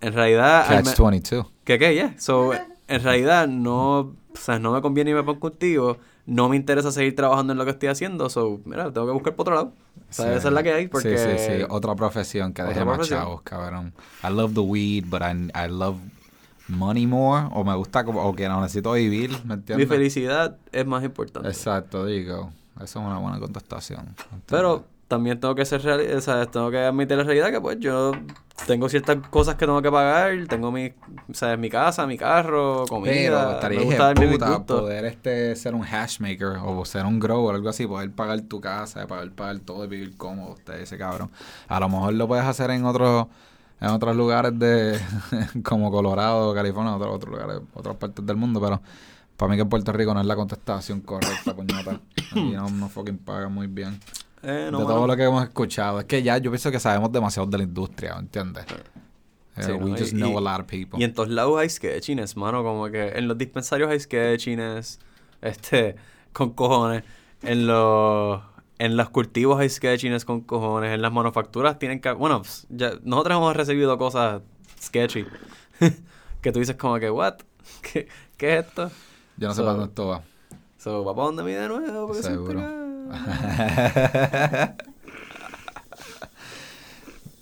en realidad...
Catch 22.
¿Qué qué? Yeah. So, en realidad no, o sea, no me conviene irme cultivo. No me interesa seguir trabajando en lo que estoy haciendo. So, mira, tengo que buscar por otro lado. O sea,
Sí.
esa es la que hay porque...
Sí, sí, sí. Otra profesión que deje más chavos, cabrón. I love the weed, but I, I love money more. O me gusta como... O que no necesito vivir, ¿me
Mi
entiendes?
felicidad es más importante.
Exacto, digo. Eso es una buena contestación. ¿entiendes?
Pero también tengo que ser real, o sea, tengo que admitir la realidad que pues yo tengo ciertas cosas que tengo que pagar, tengo mi, o sea, mi casa, mi carro,
Pero
comida,
estaría
me gusta darme
puta poder este ser un hashmaker o ser un grower o algo así, poder pagar tu casa, poder pagar todo y vivir cómodo, usted ese cabrón. A lo mejor lo puedes hacer en otros en otros lugares de como Colorado, California, otros otros lugares, otras partes del mundo, pero para mí que en Puerto Rico no es la contestación correcta, puñeta. Aquí no, no fucking pagan muy bien.
Eh, no,
de todo lo que hemos escuchado. Es que ya yo pienso que sabemos demasiado de la industria, ¿entiendes? Eh,
Sí,
we
¿no?
just
Y-
know a lot of people.
Y en todos lados hay sketchiness, mano, como que en los dispensarios hay sketchiness, este, con cojones, en los... En los cultivos hay sketchiness con cojones, en las manufacturas tienen que... Bueno, pues, ya, nosotros hemos recibido cosas sketchy, que tú dices como que, what? ¿Qué, qué es esto?
Yo no sé
So-
para dónde esto va.
So, ¿va para dónde mide de nuevo? Porque
Seguro.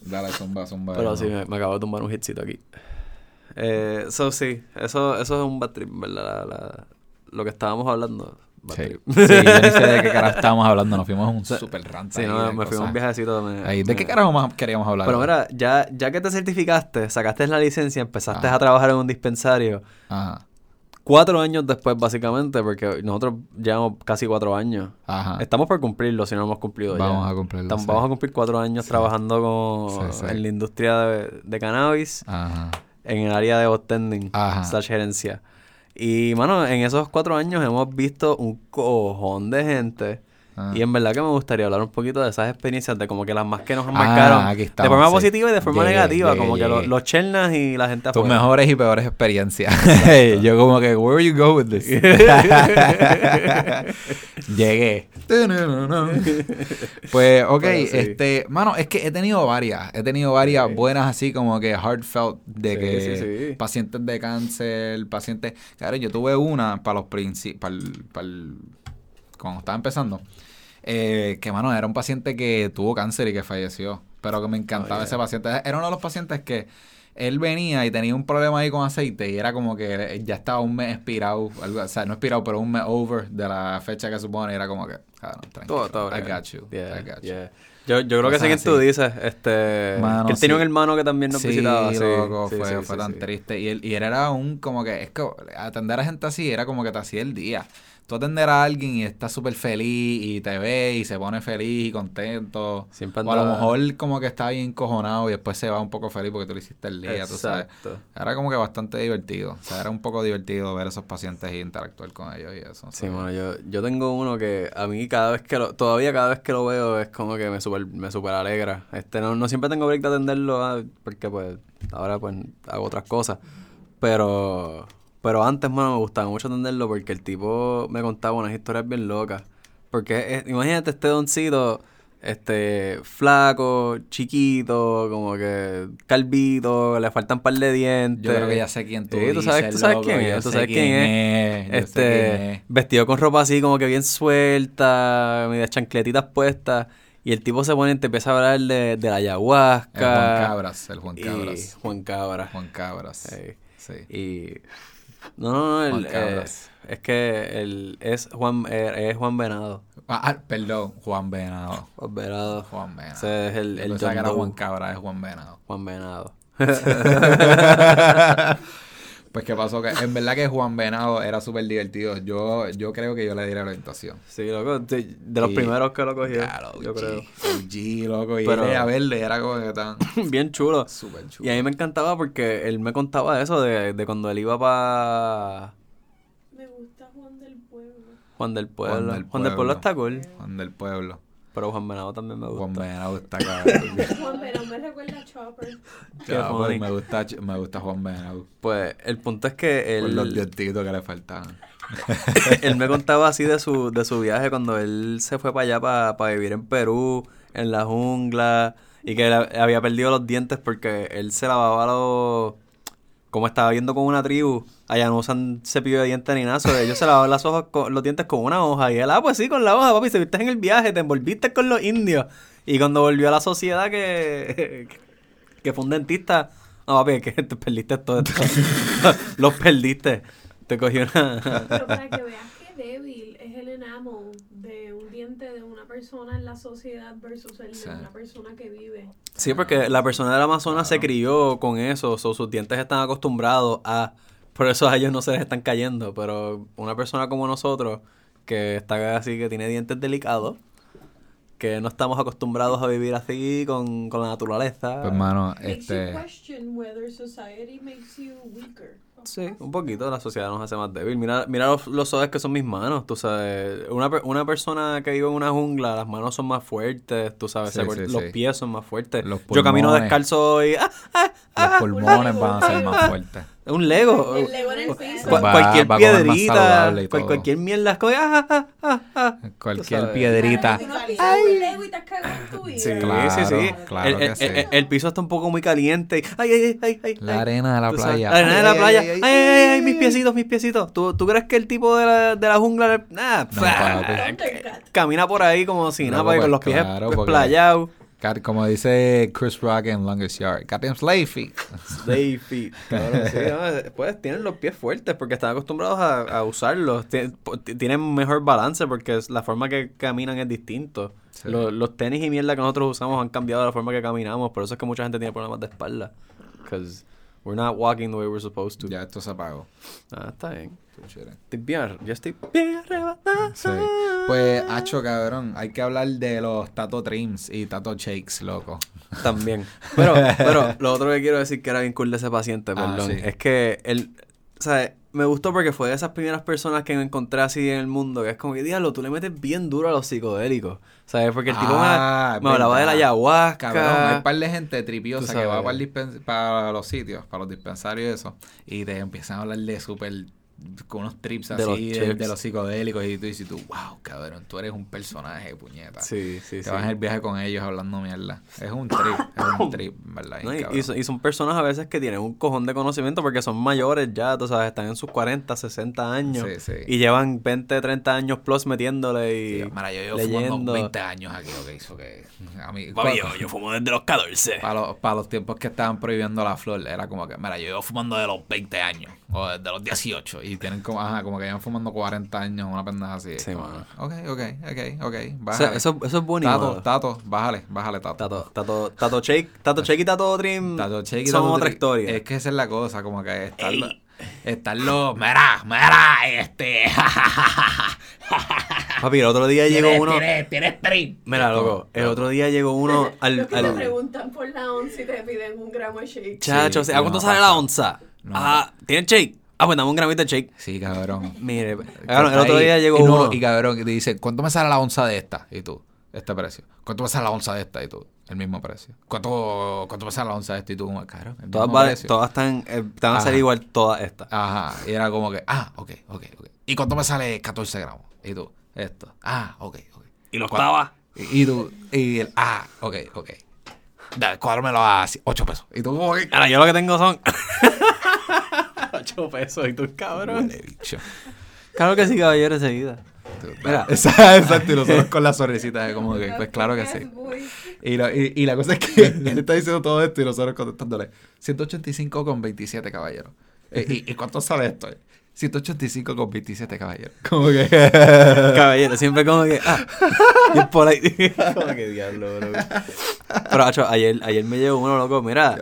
Dale, zumba, zumba.
Pero
no.
sí, me, me acabo de tumbar un hitcito aquí. Eh, so, sí, eso, eso es un bad trip, ¿verdad? La- la- lo que estábamos hablando.
Sí. sí, yo ni sé de qué carajo estábamos hablando. Nos fuimos un super rant.
Sí, no, me fui a un viajecito.
Ahí, ¿De
me-
qué carajo más queríamos hablar?
Pero mira, ya, ya que te certificaste, sacaste la licencia, empezaste
Ajá.
a trabajar en un dispensario,
Ajá,
cuatro años después, básicamente, porque nosotros llevamos casi cuatro años.
ajá.
Estamos por cumplirlo, si no lo hemos cumplido ya.
Vamos a cumplirlo. Sí.
Vamos a cumplir cuatro años
Sí.
trabajando con,
Sí,
en la industria de, de cannabis,
Ajá.
en el área de bartending, slash gerencia. Y, mano, en esos cuatro años hemos visto un cojón de gente.
Ah.
Y en verdad que me gustaría hablar un poquito de esas experiencias, de como que las más que nos marcaron.
Ah, aquí
de forma
sí.
positiva y de forma negativa, como que lo-
llegué.
los chelnas y la gente
Tus
afuera.
mejores y peores experiencias. Yo como que, where you go with this? Llegué. pues, ok,
sí.
este, mano, es que he tenido varias, he tenido varias buenas así como que heartfelt de
Sí,
que pacientes de cáncer, pacientes, claro, yo tuve una para los principios, para cuando estaba empezando, eh, que mano, era un paciente que tuvo cáncer y que falleció, pero que me encantaba
Oh, yeah.
ese paciente, era uno de los pacientes que él venía y tenía un problema ahí con aceite y era como que ya estaba un mes expirado, algo, o sea, no expirado, pero un mes over de la fecha que supone. Y era como que, cabrón, tranquilo.
Todo, todo.
I got you,
Yeah,
I got you.
yeah. Yo, yo creo que sé
Cosas
quién tú
así.
dices. Este,
Mano,
que él tenía
sí.
un hermano que también nos
sí,
visitaba. Sí,
loco,
sí,
fue, fue tan triste. Y él, y él era un, como que, es que atender a gente así era como que te hacía el día. Tú atender a alguien y está súper feliz y te ve y se pone feliz y contento.
Siempre
O a lo mejor como que está bien cojonado y después se va un poco feliz porque tú le hiciste el día, tú sabes.
Exacto.
Era como que bastante divertido. O sea, era un poco divertido ver a esos pacientes y interactuar con ellos y eso.
Sí, mano, yo, yo tengo uno que a mí cada vez que lo, todavía cada vez que lo veo es como que me super, me super alegra. Este, no, no siempre tengo break de atenderlo ah, porque pues ahora pues hago otras cosas. Pero, pero antes, mano, me gustaba mucho atenderlo porque el tipo me contaba unas historias bien locas. Porque es- imagínate este doncito, este, flaco, chiquito, como que calvito, le faltan un par de dientes.
Yo creo que ya sé quién tú
Sí, tú sabes,
dices,
tú sabes
loco,
quién es, tú
sé
sabes quién es. Este,
quién es.
vestido con ropa así como que bien suelta, medias chancletitas puestas. Y el tipo se pone y te empieza a hablar de, de la
El
ayahuasca.
Juan Cabras, el Juan
y
Cabras.
Juan Cabra.
Juan Cabras.
Ey.
Sí.
Y... No, no, el, eh, es que el, es Juan eh, es Juan Venado.
Ah, ah, perdón, Juan Venado.
Juan Venado.
Juan Venado.
Ese es el, el
pensaba que
John
era. Juan Cabra, es Juan Venado.
Juan Venado.
Pues qué pasó que en verdad que Juan Venado era súper divertido. Yo, yo creo que yo le diré la orientación.
Sí, loco, de, de los
Y-
primeros que lo cogió,
Claro,
yo
OG,
creo.
OG, loco. Y
Pero-
a verle era como que tan
Bien chulo.
súper
Y
chulo.
a mí me encantaba porque él me contaba eso de, de cuando él iba para
Me gusta Juan del Pueblo.
Juan del Pueblo.
Juan
Juan
del
del Pueblo,
Pueblo.
está cool.
Juan del pueblo.
Pero Juan Venado también me gusta.
Juan Venado está cabrón.
Juan Verón me recuerda a Chopper.
Funny.
me gusta, me gusta Juan Venado.
Pues el punto es que
Por los
él,
dientitos que le faltaban.
él me contaba así de su, de su viaje cuando él se fue para allá para vivir en Perú, en la jungla, y que él había perdido los dientes porque él se lavaba los... Como estaba viendo con una tribu, allá no usan cepillo de dientes ni nada, ellos se lavaban las hojas con- los dientes con una hoja. Y él, ah, pues sí, con la hoja, papi, se viste en el viaje, te envolviste con los indios. Y cuando volvió a la sociedad que, que fue un dentista, no, papi, que te perdiste todo esto. los perdiste. Te cogió una...
Pero para que veas qué débil es el enamel de una persona en la sociedad versus el
Sí.
de una persona que vive.
Sí, porque la persona del Amazonas se crió con eso, so, sus dientes están acostumbrados a... Por eso a ellos no se les están cayendo, pero una persona como nosotros, que está así, que tiene dientes delicados, que no estamos acostumbrados a vivir así con, con la naturaleza.
Pues, mano, este.
question whether society makes you weaker.
Sí, un poquito, la sociedad nos hace más débil. Mira, mira los, los suaves que son mis manos, tú sabes. Una, una persona que vive en una jungla, las manos son más fuertes, tú sabes.
Sí, sí,
los
sí.
pies son más fuertes.
Los
Yo camino descalzo y... ¡ah, ah,
Los
ah!
pulmones van a ser más fuertes.
Un Lego.
El Lego en el piso.
Va-
cualquier
va
piedrita, cual- cualquier mierda, ah, ah, ah, ah.
Cualquier piedrita.
Tú no has pisado un Lego y te has cagado en tu vida.
Sí,
Claro,
sí, sí.
claro
el,
que
el-
sí.
el- el piso está un poco muy caliente. Ay, ay, ay, ay.
La
ay.
arena de la playa.
La arena de la
Ay,
playa.
ay,
Ay,
ay,
ay, ay,
ay,
mis piecitos, mis piecitos. ¿Tú, tú crees que el tipo de la, de la jungla ah,
No.
Thundercat.
camina por ahí como si nada, papi, con
pues,
los pies playados?
Como dice Chris Rock en Longest Yard. Goddamn slave feet.
Slave feet. Cabrón, sí, no, pues tienen los pies fuertes porque están acostumbrados a, a usarlos. Tien- Tienen mejor balance porque la forma que caminan es distinto.
Sí.
Los, los tenis y mierda que nosotros usamos han cambiado la forma que caminamos. Por eso es que mucha gente tiene problemas de espalda. Because we're not walking the way we're supposed to.
Ya esto se apagó.
Ah, está bien. Estoy bien, yo estoy bien arrebatado.
Sí. Pues, hacho, cabrón, hay que hablar de los tato trims y tato shakes, loco.
También. Pero, pero lo otro que quiero decir que era bien cool de ese paciente,
Ah,
perdón,
sí.
es que él, o sea, me gustó porque fue de esas primeras personas que me encontré así en el mundo, que es como que, diablo, tú le metes bien duro a los psicodélicos, ¿sabes? Porque el tipo
Ah,
me, me hablaba de la ayahuasca.
Cabrón, hay un par de gente tripiosa que va para, el para los sitios, para los dispensarios y eso, y te empiezan a hablar de súper, con unos trips
De los
así, de, los psicodélicos, y tú dices tú, wow, cabrón, tú eres un personaje, puñeta.
Sí, sí,
Te
sí.
vas en el viaje con ellos hablando mierda. Es un trip, es un trip, ¿verdad?
No, y, son, personas a veces que tienen un cojón de conocimiento porque son mayores ya, tú sabes, están en sus 40, 60 años.
Sí, sí.
Y llevan 20, 30 años plus metiéndole y
Sí, mira, yo llevo
leyendo.
fumando 20 años aquí, ok, eso que... A mí,
Papi, yo, yo fumo desde los 14.
para, los, para los tiempos que estaban prohibiendo la flor, era como que, mira, yo llevo fumando de los 20 años, o desde los 18, Y tienen como, ajá, como que llevan fumando 40 años, una pendeja así.
Sí,
Como,
mano.
Ok, ok, ok, ok.
O sea,
Bájale.
eso, eso es bonito.
Tato, Tato, bájale, bájale, Tato.
Tato, Tato, Tato Shake, Tato Shake y Tato Dream
Tato Shake y
son
Tato
otra historia.
Es que esa es la cosa, como que están los... Están los... Mira, mira, este...
Papi, el otro día llegó uno.
Tienes, tienes stream.
Mira, loco, el otro día llegó uno al.
Los que te preguntan por la once y te piden un gramo de shake.
chacho,
Sí,
¿a cuánto
no
sale
pasa.
la onza?
No
ah, ¿tienen shake? Ah, pues dame un gramito de shake.
Sí, cabrón.
Mire, cabrón, el otro día llegó
y
uno.
Y cabrón, te dice, ¿cuánto me sale la onza de esta? Y tú, este precio. ¿Cuánto me sale la onza de esta? Y tú, el mismo precio. ¿Cuánto, cuánto me sale la onza de esta? Y tú, como, cabrón, el
Todas,
mismo
vale-
precio.
todas están, eh, te van a salir igual todas estas.
Ajá. Y era como que, ah, ok, ok, ok. ¿Y cuánto me sale 14 gramos? Y tú, esto. Ah, ok, ok.
Y lo
¿Cuál-
estaba.
Y, y tú, y el, ah, ok, ok. Dale, cuádramelo a 8 pesos. Y tú, como que,
Ahora, yo lo que tengo son. 8 pesos y tú, cabrón. Claro que sí, caballero, enseguida.
Tú,
Mira.
Exacto, y nosotros con la sonrisita de como que, pues claro que sí. Y, la- y, y la cosa es que él está diciendo todo esto y nosotros contestándole 185 con 27, caballero. Eh, ¿Y, y cuánto sale esto? 185 con 27, caballero. Como que...
Caballero, siempre como que. Ah, y es por ahí. como que diablo, bro. Pero, acho, ayer, ayer me llegó uno, loco. Mira,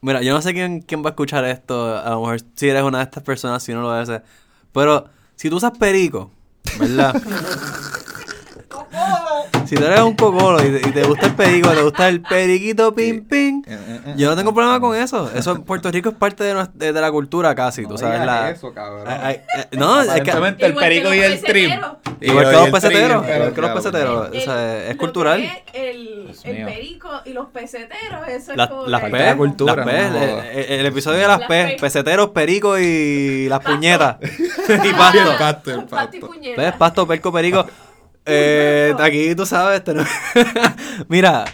mira, yo no sé quién, quién va a escuchar esto. A lo mejor si eres una de estas personas, si no lo eres. Pero, si tú usas perico, ¿verdad? si tú eres un cocolo y te, y te gusta el perico, te gusta el periquito pim pim. Yo no tengo problema con eso. Eso en Puerto Rico es parte de, nues- de, de la cultura casi, tú sabes. La,
eso, cabrón.
Ay, ay, eh, no, es que.
El perico y el trim.
Igual que los peseteros, igual que los peseteros.
El-
o sea, es cultural.
el, perico y los peseteros, eso es
Las,
como
las
que-
P,
de la cultura,
las P,
no
el,
jodas.
el- el episodio de las
Las
P,
P.
peseteros, perico y las puñetas. y
El
pasto.
pasto, el
Pasto y
pasto.
puñeta.
¿Ves? Pasto, perco, perico. Eh, aquí tú sabes. tenemos- Mira,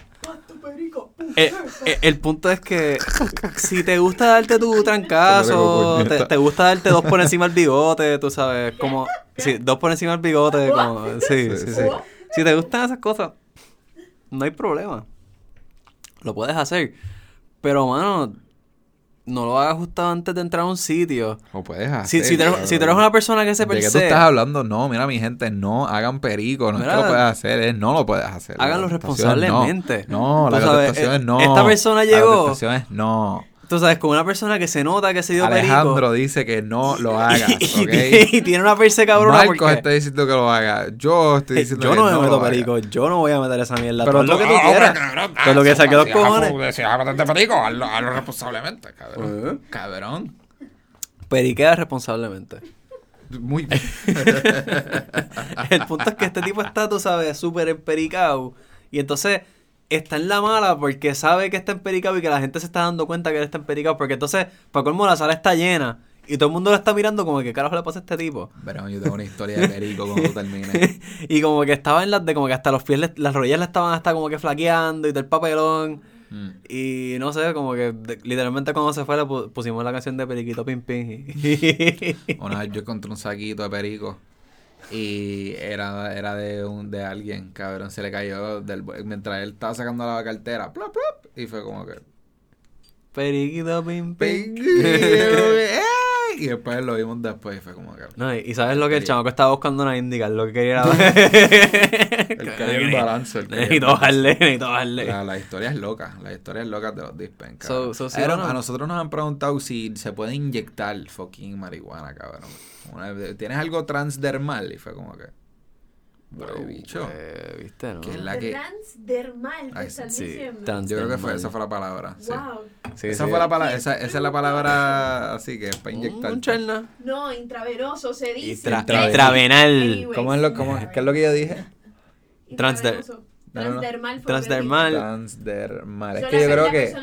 eh, eh, el punto es que si te gusta darte tu trancazo, te, te gusta darte dos por encima del bigote, tú sabes, como... Sí, dos por encima del bigote, como... Sí, sí, sí. Si te gustan esas cosas, no hay problema. Lo puedes hacer. Pero, mano, no lo hagas justo antes de entrar a un sitio.
O puedes hacer.
Si, si, eres,
cabrón.
si tú eres una persona que se
¿De qué tú estás hablando? No, mira, mi gente, no hagan perico. No es
Mira,
que lo puedes hacer, es no lo puedes hacer.
háganlo
es
responsablemente.
No, no
Tú
la
sabes,
contestación
eh,
es no.
esta persona
La
llegó-
contestación es no.
Tú sabes, con una persona que se nota que se dio
Alejandro
perico.
dice que no lo hagas,
y,
¿ok?
y tiene una perse cabrona
Marcos
porque...
está diciendo que lo haga. Yo estoy
Eh,
diciendo
yo
que
no me
lo
meto
haga.
perico, yo no voy a meter esa mierda.
Pero
Pero lo que tú quieras. Pero lo que saque los cojones.
Si vas a meterte perico, hazlo, hazlo responsablemente, cabrón.
Eh.
Cabrón.
Periquea responsablemente.
Muy bien.
El punto es que este tipo está, tú sabes, súper empericado. Y entonces está en la mala porque sabe que está empericado y que la gente se está dando cuenta que él está empericado. Porque entonces, para colmo, la sala está llena. Y todo el mundo lo está mirando como que carajo le pasa a este tipo.
Pero yo tengo una historia de perico cuando tú termines.
y como que estaba en las de como que hasta los pies, le- las rodillas le estaban hasta como que flaqueando y todo el papelón.
Mm.
Y no sé, como que de- literalmente cuando se fue le pu- pusimos la canción de Periquito Pim Pim.
Una vez yo encontré un saquito de perico y era, era de un de alguien, cabrón, se le cayó del, mientras él estaba sacando la cartera, plop, plop, y fue como que
Periquito Pim Pim.
Y después lo vimos después y fue como que
No, y, sabes lo que el chamaco estaba buscando una indica, lo que quería era...
el que un balance, el
Necesito bajarle, necesito bajarle.
La, la historia es loca, la historia es loca de los dispen,
So-
cabrón.
so, sí,
Aaron,
bueno.
A nosotros nos han preguntado si se puede inyectar fucking marihuana, cabrón. Una ¿Tienes algo transdermal? Y fue como que... Bro, bicho.
Eh, ¿Viste, no?
Que es la que-
Transdermal,
sí,
Yo creo que fue,
Transdermal.
esa fue la palabra. sí.
Wow.
Sí,
esa
sí.
fue la palabra, esa, esa es la palabra así que es para inyectar.
Un.
No, intravenoso se dice.
Intra-
Intravenal. ¿Cómo es lo, cómo, ¿Qué es lo que yo dije?
Transder-
Transdermal. fue
Transdermal.
Transdermal. Es que yo creo que.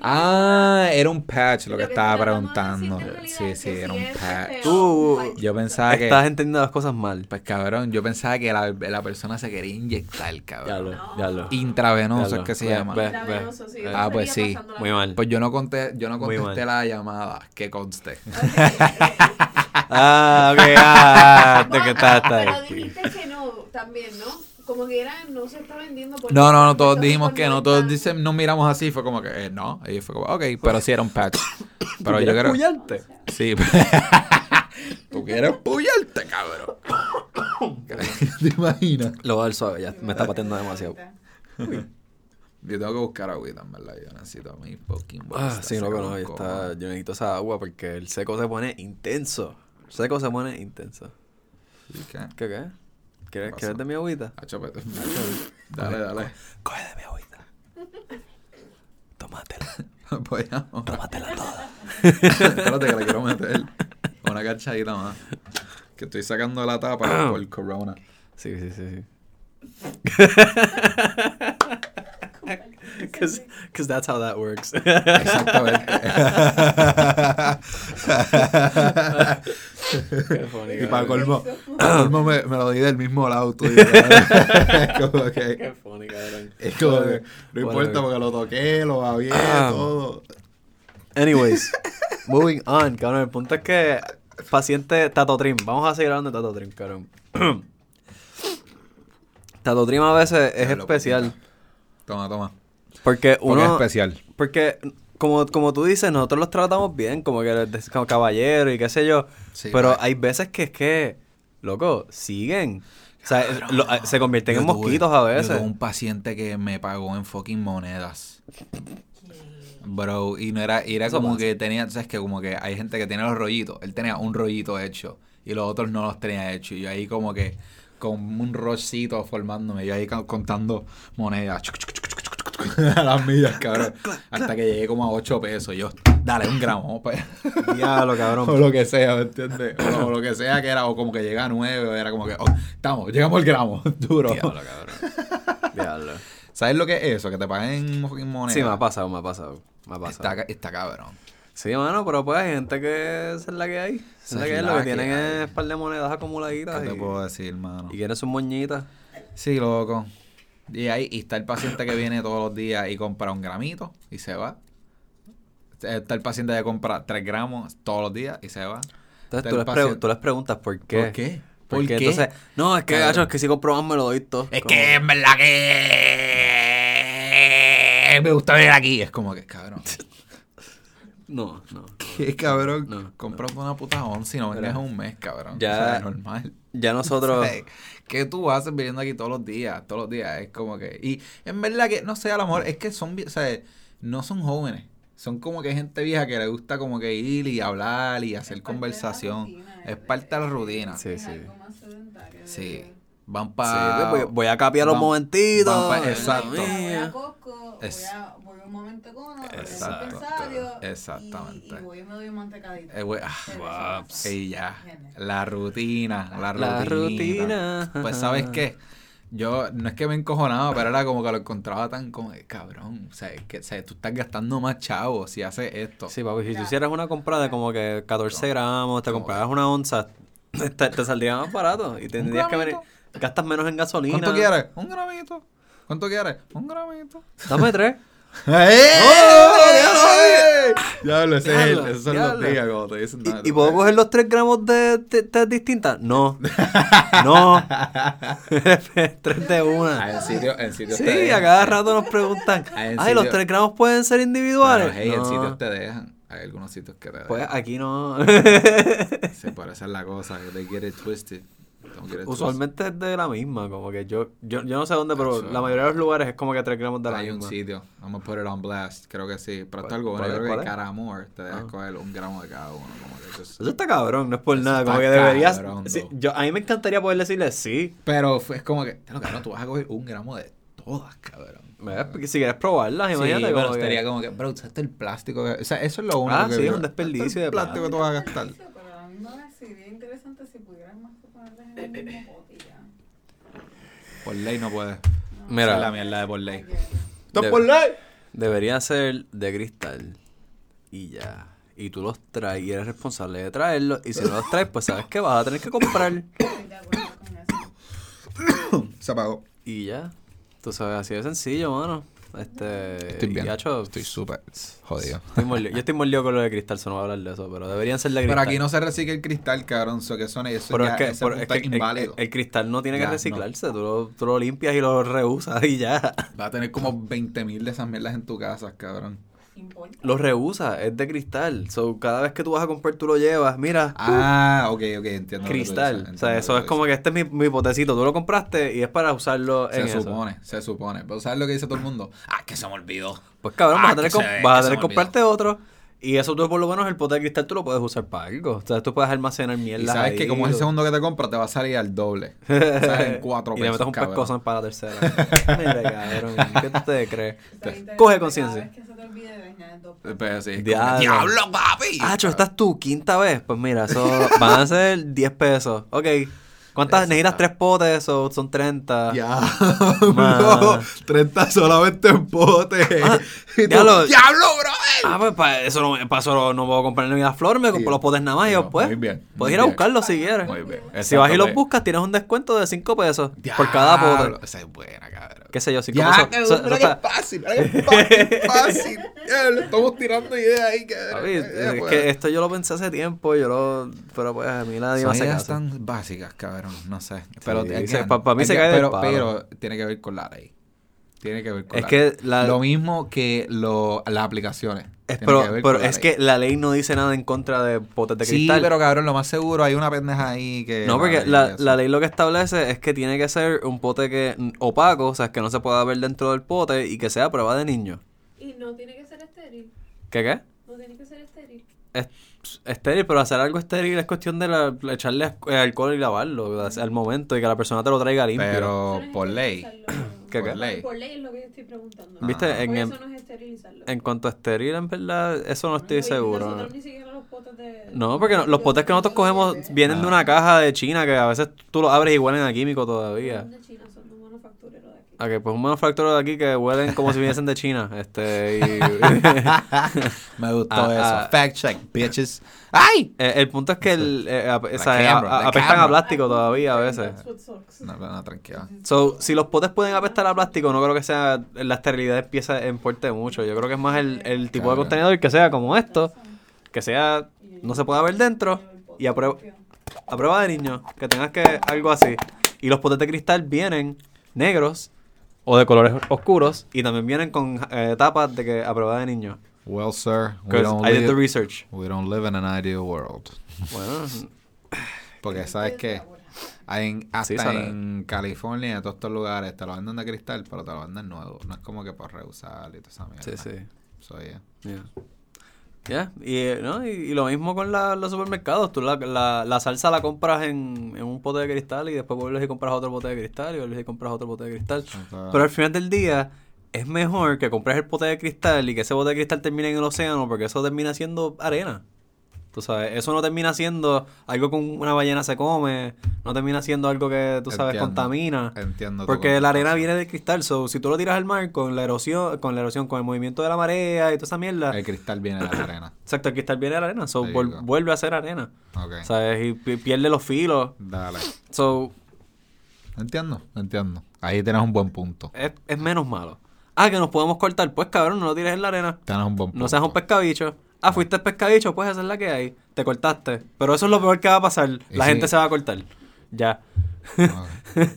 Ah, era un patch lo
Lo
que
que
estaba preguntando. Sí,
es
sí, era un
es
patch.
Tú-
un-
Yo pensaba que.
Estás entendiendo las cosas mal.
Pues cabrón, yo pensaba que la, la persona se quería inyectar,
Ya
cabrón.
lo,
No.
ya lo.
Intravenoso
Ya
es
lo.
que se
Ve,
llama.
ve.
Intravenoso, sí,
Ah,
eso
pues sí.
Muy mal.
Pues yo no conté, yo no contesté la llamada, que conste.
Ok, ok.
Ah, ok, ah, te que está, está
Pero dijiste que no, también, ¿no? Como que era, no se está vendiendo por
No, no, no, todos dijimos que no,
no
todos dicen, nos miramos así, fue como que, eh, no, y fue como, ok, pero sí era un patch. Pero yo
¿Quieres
creo,
pullarte?
sí, Tú quieres pullarte, cabrón. ¿Te imaginas?
Lo voy a dar suave, ya me está pateando demasiado.
Yo tengo que buscar agüita, en verdad. Yo necesito mi fucking
Ah, sí, no, no, está, yo necesito esa agua porque el seco se pone intenso. El seco se pone intenso.
¿Y qué?
¿Qué qué? ¿Quieres? ¿quieres de mi agüita?
Pues, dale, dale.
Coge de mi agüita. Tómatela.
Voy a...
Tómatela toda.
Espérate que le quiero meter una cachadita más. Que estoy sacando la tapa por el corona.
Sí, sí, sí, sí. Cause, 'cause that's how that works.
Exactamente. Y para colmo, para colmo me, me lo di del mismo lado tuyo. es como que,
Qué funny, cabrón.
es como que no
Bueno,
importa porque lo toqué, lo babié,
Ah.
todo.
Anyways, moving on, cabrón. El punto es que paciente Tato Trim. Vamos a seguir hablando de Tato Trim, cabrón. Tato Trim a veces es especial.
Toma, toma.
Porque
Porque
uno.
es especial.
Porque, como, como tú dices, nosotros los tratamos bien, como que como caballero y qué sé yo.
Sí,
pero
pues.
hay veces que es que, loco, siguen. O sea, lo- se convierten
Yo
en
tuve-
mosquitos a
Yo
veces.
tuve un paciente que me pagó en fucking monedas. Bro, y no era, y era como
pasa.
que tenía, sabes que como que hay gente que tiene los rollitos. Él tenía un rollito hecho y los otros no los tenía hecho. Y yo ahí como que con un rollcito formándome, yo ahí contando monedas. A las millas, cabrón. Hasta que llegué como a 8 pesos. Yo, dale, un gramo.
Diablo,
o
cabrón.
lo que sea, ¿me entiendes? O, lo- o lo que sea que era, o como que llega a 9, o era como que, oh, estamos, llegamos al gramo, duro.
Diablo, cabrón. Diablo.
¿Sabes lo que es eso? Que te paguen fucking moneda.
Sí, me ha pasado, me ha pasado. Me ha pasado.
Está, está cabrón.
Sí, mano, pero pues hay gente que es la que hay. Esa es que Lo que
que
tienen
hay.
es un par de monedas acumuladitas.
¿Qué te
y,
puedo decir, mano?
y quieren sus moñitas.
Sí, loco. Y ahí y está el paciente que viene todos los días y compra un gramito y se va. Está el paciente que compra 3 gramos todos los días y se va.
Entonces tú les,
paciente-
pregun- tú les preguntas por qué.
¿Por qué?
¿Por
¿Por
qué? Entonces, no, es que, gacho, es que si compro me lo doy todo.
Es
Como-
que en verdad que me gusta venir aquí. Es como que, cabrón.
No, no.
¿Qué cabrón?
No,
Compras una puta once y no vengas un mes, cabrón.
Ya-
O sea, normal.
Ya nosotros...
¿Sabes? ¿Qué tú haces viviendo aquí todos los días? Todos los días. Es como que. Y en verdad que, no sé, a lo mejor es que son. O sea, no son jóvenes. Son como que gente vieja que le gusta como que ir y hablar y hacer conversación. Es parte de la rutina.
Sí, sí.
Sí. Van
Sí,
para.
voy, voy a capiar los momentitos.
van pa- exacto.
Voy a Costco,
Es-
voy, a, voy un momento con dispensario,
Exactamente.
Y, y voy y me doy un mantecadito.
Eh, güey, ah,
wow.
Y ya. La rutina. La rutina.
La rutina.
Pues, ¿sabes qué? Yo, no es que me encojonaba, pero era como que lo encontraba tan como, cabrón, o sea, es que o sea, tú estás gastando más chavos si haces esto.
Sí, papi, si tú hicieras una compra de como que 14 gramos, te compraras una onza, te, te saldría más barato y tendrías que venir... Gastas menos en gasolina.
¿Cuánto quieres? Un gramito. ¿Cuánto quieres? Un gramito.
Dame tres.
¡Eh! Es el-
Diablo,
esos son los días como te dicen.
¿Y,
no,
y
no,
puedo coger los 3 gramos de tés distintas? No. No. tres de
Ah,
una.
en sitio, en sitios
Sí,
te dejan.
a cada rato nos preguntan.
Ah, en
Ay, los
sitio-
3 gramos pueden ser individuales.
Pero, hey, en
No.
sitios te dejan. Hay algunos sitios que te dejan.
Pues aquí no.
Sí, por esa es la cosa, que get it twisted.
Usualmente es de la misma, como que yo, yo, yo no sé dónde, pero
Eso.
la mayoría de los lugares es como que 3 gramos de la
Hay un
misma.
sitio, vamos a put it on blast, creo que sí. Pero está algo bueno,
¿Cuál
yo
es?
creo
¿Cuál
que
es?
cada amor te deja
Ah.
coger un gramo de cada uno. Como que just-
Eso está cabrón, no es por nada. Como que deberías. sí, yo, a mí me encantaría poder decirle sí.
Pero es como que, "Te lo cabrón, tú vas a coger un gramo de todas, cabrón.
si quieres probarlas,
Sí,
imagínate.
pero
como que-
estaría como que, bro, usaste el plástico. que- O sea, eso es lo único
Ah,
que
sí,
digo,
un desperdicio
"Este es
de
plástico que tú vas a gastar.
Pero a mí me sería interesante
Por ley no puedes.
Mira.
Esa es la mierda de por ley.
De-
por ley!
Debería ser de cristal. Y ya. Y tú los traes y eres responsable de traerlos. Y si no los traes, pues sabes que vas a tener que comprar.
Se apagó.
Y ya. Tú sabes, así de sencillo, mano. Este.
Estoy bien.
y, hacho,
Estoy súper jodido.
estoy. Yo estoy mordido con lo de cristal, eso no voy a hablar de eso. Pero deberían ser de cristal.
Pero aquí no se recicla el cristal, cabrón. Eso que son eso
Pero
ya,
es que,
ese
pero
punto
es que
inválido.
el- el cristal no tiene
Ya,
que
no.
reciclarse. Tú, lo, tú lo limpias y lo reusas y ya.
Va a tener como 20.000 de esas mierdas en tu casa, cabrón.
Importa.
lo rehúsa, es de cristal. So, cada vez que tú vas a comprar, tú lo llevas. Mira,
Ah, ok, ok, entiendo.
cristal.
dices,
o sea, eso es como que este es mi, mi potecito. Tú lo compraste y es para usarlo en
dices. Se
eso.
supone, se supone. Pero ¿sabes lo que dice todo el mundo? Ah, que se me olvidó.
Pues cabrón,
Ah,
vas a tener,
que
que,
se-
vas a
que se
tener que comprarte otro. Y eso tú por lo menos el pote de cristal tú lo puedes usar para algo. O sea, tú puedes almacenar mierda.
Y sabes
ahí,
que como es el segundo que te compras, te va a salir al doble. o sea, en cuatro
Y
pesos.
le metes un pescozón para la tercera. Mira, cabrón. ¿Qué tú te crees? Coge conciencia.
vez que se te olvide, dañar dos
Pero Pues sí,
Diablo.
¡Diablo, papi!
Ah, cho, esta es tu quinta vez. Pues mira, eso van a ser 10 pesos. Ok. ¿Cuántas?
Eso
Necesitas. 3 potes, eso son 30.
Diablo,
Ma.
30 solamente en pote.
Ah, diablo.
¡Diablo, bro!
Ah, pues para eso no, para eso no, no puedo comprar ni la flor, me compro
Sí.
los potes nada más y
No,
yo, pues.
muy bien, muy
Puedes ir a buscarlos si quieres.
Muy bien.
Si vas y los
Exacto,
buscas, tienes un descuento de 5 pesos por cada pote.
Esa es buena, cabrón.
Qué sé yo, 5
Ya,
pesos. Eso- eso
que es fácil, es fácil, estamos tirando ideas ahí.
Papi, es
pues.
que esto yo lo pensé hace tiempo, yo lo... Pero pues a mí nadie me hace
ideas
caso.
tan básicas, cabrón, no sé. Pero
Sí,
again,
se- pa- pa' mí se cae
pero, pero tiene que ver con la ley. Tiene que ver con
Es
la
que
ley.
la-
Lo mismo que lo, las aplicaciones.
Es, pero pero es
ley.
que la ley no dice nada en contra de potes de
Sí,
cristal.
pero cabrón, lo más seguro hay una pendeja ahí que...
No, porque la, la ley lo que establece es que tiene que ser un pote que opaco, o sea, que no se pueda ver dentro del pote y que sea a prueba de niño.
Y no tiene que ser estéril.
¿Qué qué?
No tiene que ser estéril.
Es estéril, pero hacer algo estéril es cuestión de la- echarle eh, alcohol y lavarlo al momento y que la persona te lo traiga limpio.
Pero por ley.
¿Qué,
Por
qué?
ley.
Por ley es lo que yo estoy preguntando.
¿Viste?
Ajá.
En,
eso no es esterilizarlo.
en cuanto a estéril, en verdad, eso no estoy
Y
seguro.
Nosotros ni siquiera los potes de...
No, porque no- los potes que nosotros cogemos vienen de una caja de China que a veces tú los abres y huelen a químico todavía.
De China, son de un manufacturero de aquí.
Ok, pues un manufacturero de aquí que huelen como si viniesen de China. Este, y...
Me gustó
Ah,
eso.
ah.
Fact check, bitches. ¡Ay!
Eh, el punto es que el, eh, ap- o sea,
camera,
a- a-
la
apestan
camera.
a plástico todavía a veces.
No, no, no, tranquila.
So, si los potes pueden apestar a plástico, no creo que sea la esterilidad empieza importe mucho. Yo creo que es más el, el tipo de contenedor que sea como esto, que sea no se pueda ver dentro y a prueba, a prueba de niño, que tengas que algo así. Y los potes de cristal vienen negros o de colores oscuros y también vienen con eh, tapas de que a prueba de niño.
Well, sir, we don't,
I did the
live,
research.
we don't live in an ideal world.
Bueno,
Porque, ¿sabes? Hay en- hasta
Sí,
en California y en todos estos lugares te lo venden de cristal, pero te lo venden nuevo. No es como que por reusar y toda esa mierda.
sí, sí.
So, yeah.
Ya. Ya, y, ¿no? y, y lo mismo con la- los supermercados. Tú la, la, la salsa la compras en, en un pote de cristal y después vuelves y compras otro pote de cristal y vuelves y compras otro pote de cristal. Pero al final del día es mejor que compres el pote de cristal y que ese pote de cristal termine en el océano porque eso termina siendo arena. Tú sabes, eso no termina siendo algo que una ballena se come, no termina siendo algo que, tú sabes,
Entiendo.
contamina.
Entiendo.
Porque la arena viene del cristal, so, si tú lo tiras al mar con la erosión, con la erosión, con el movimiento de la marea y toda esa mierda,
El cristal viene de la arena.
exacto, el cristal viene de la arena, so, vuelve a ser arena,
Ok.
¿sabes? Y pi- pierde los filos,
Dale.
so,
Entiendo, entiendo. Ahí tienes un buen punto.
es, es menos malo. Ah, que nos podemos cortar, pues cabrón, no lo tires en la arena,
Tienes un buen punto.
no seas un pescabicho. Ah, fuiste pescadicho, pues esa es la que hay, te cortaste. Pero eso es lo peor que va a pasar, la gente se va a cortar, ya.
Ok.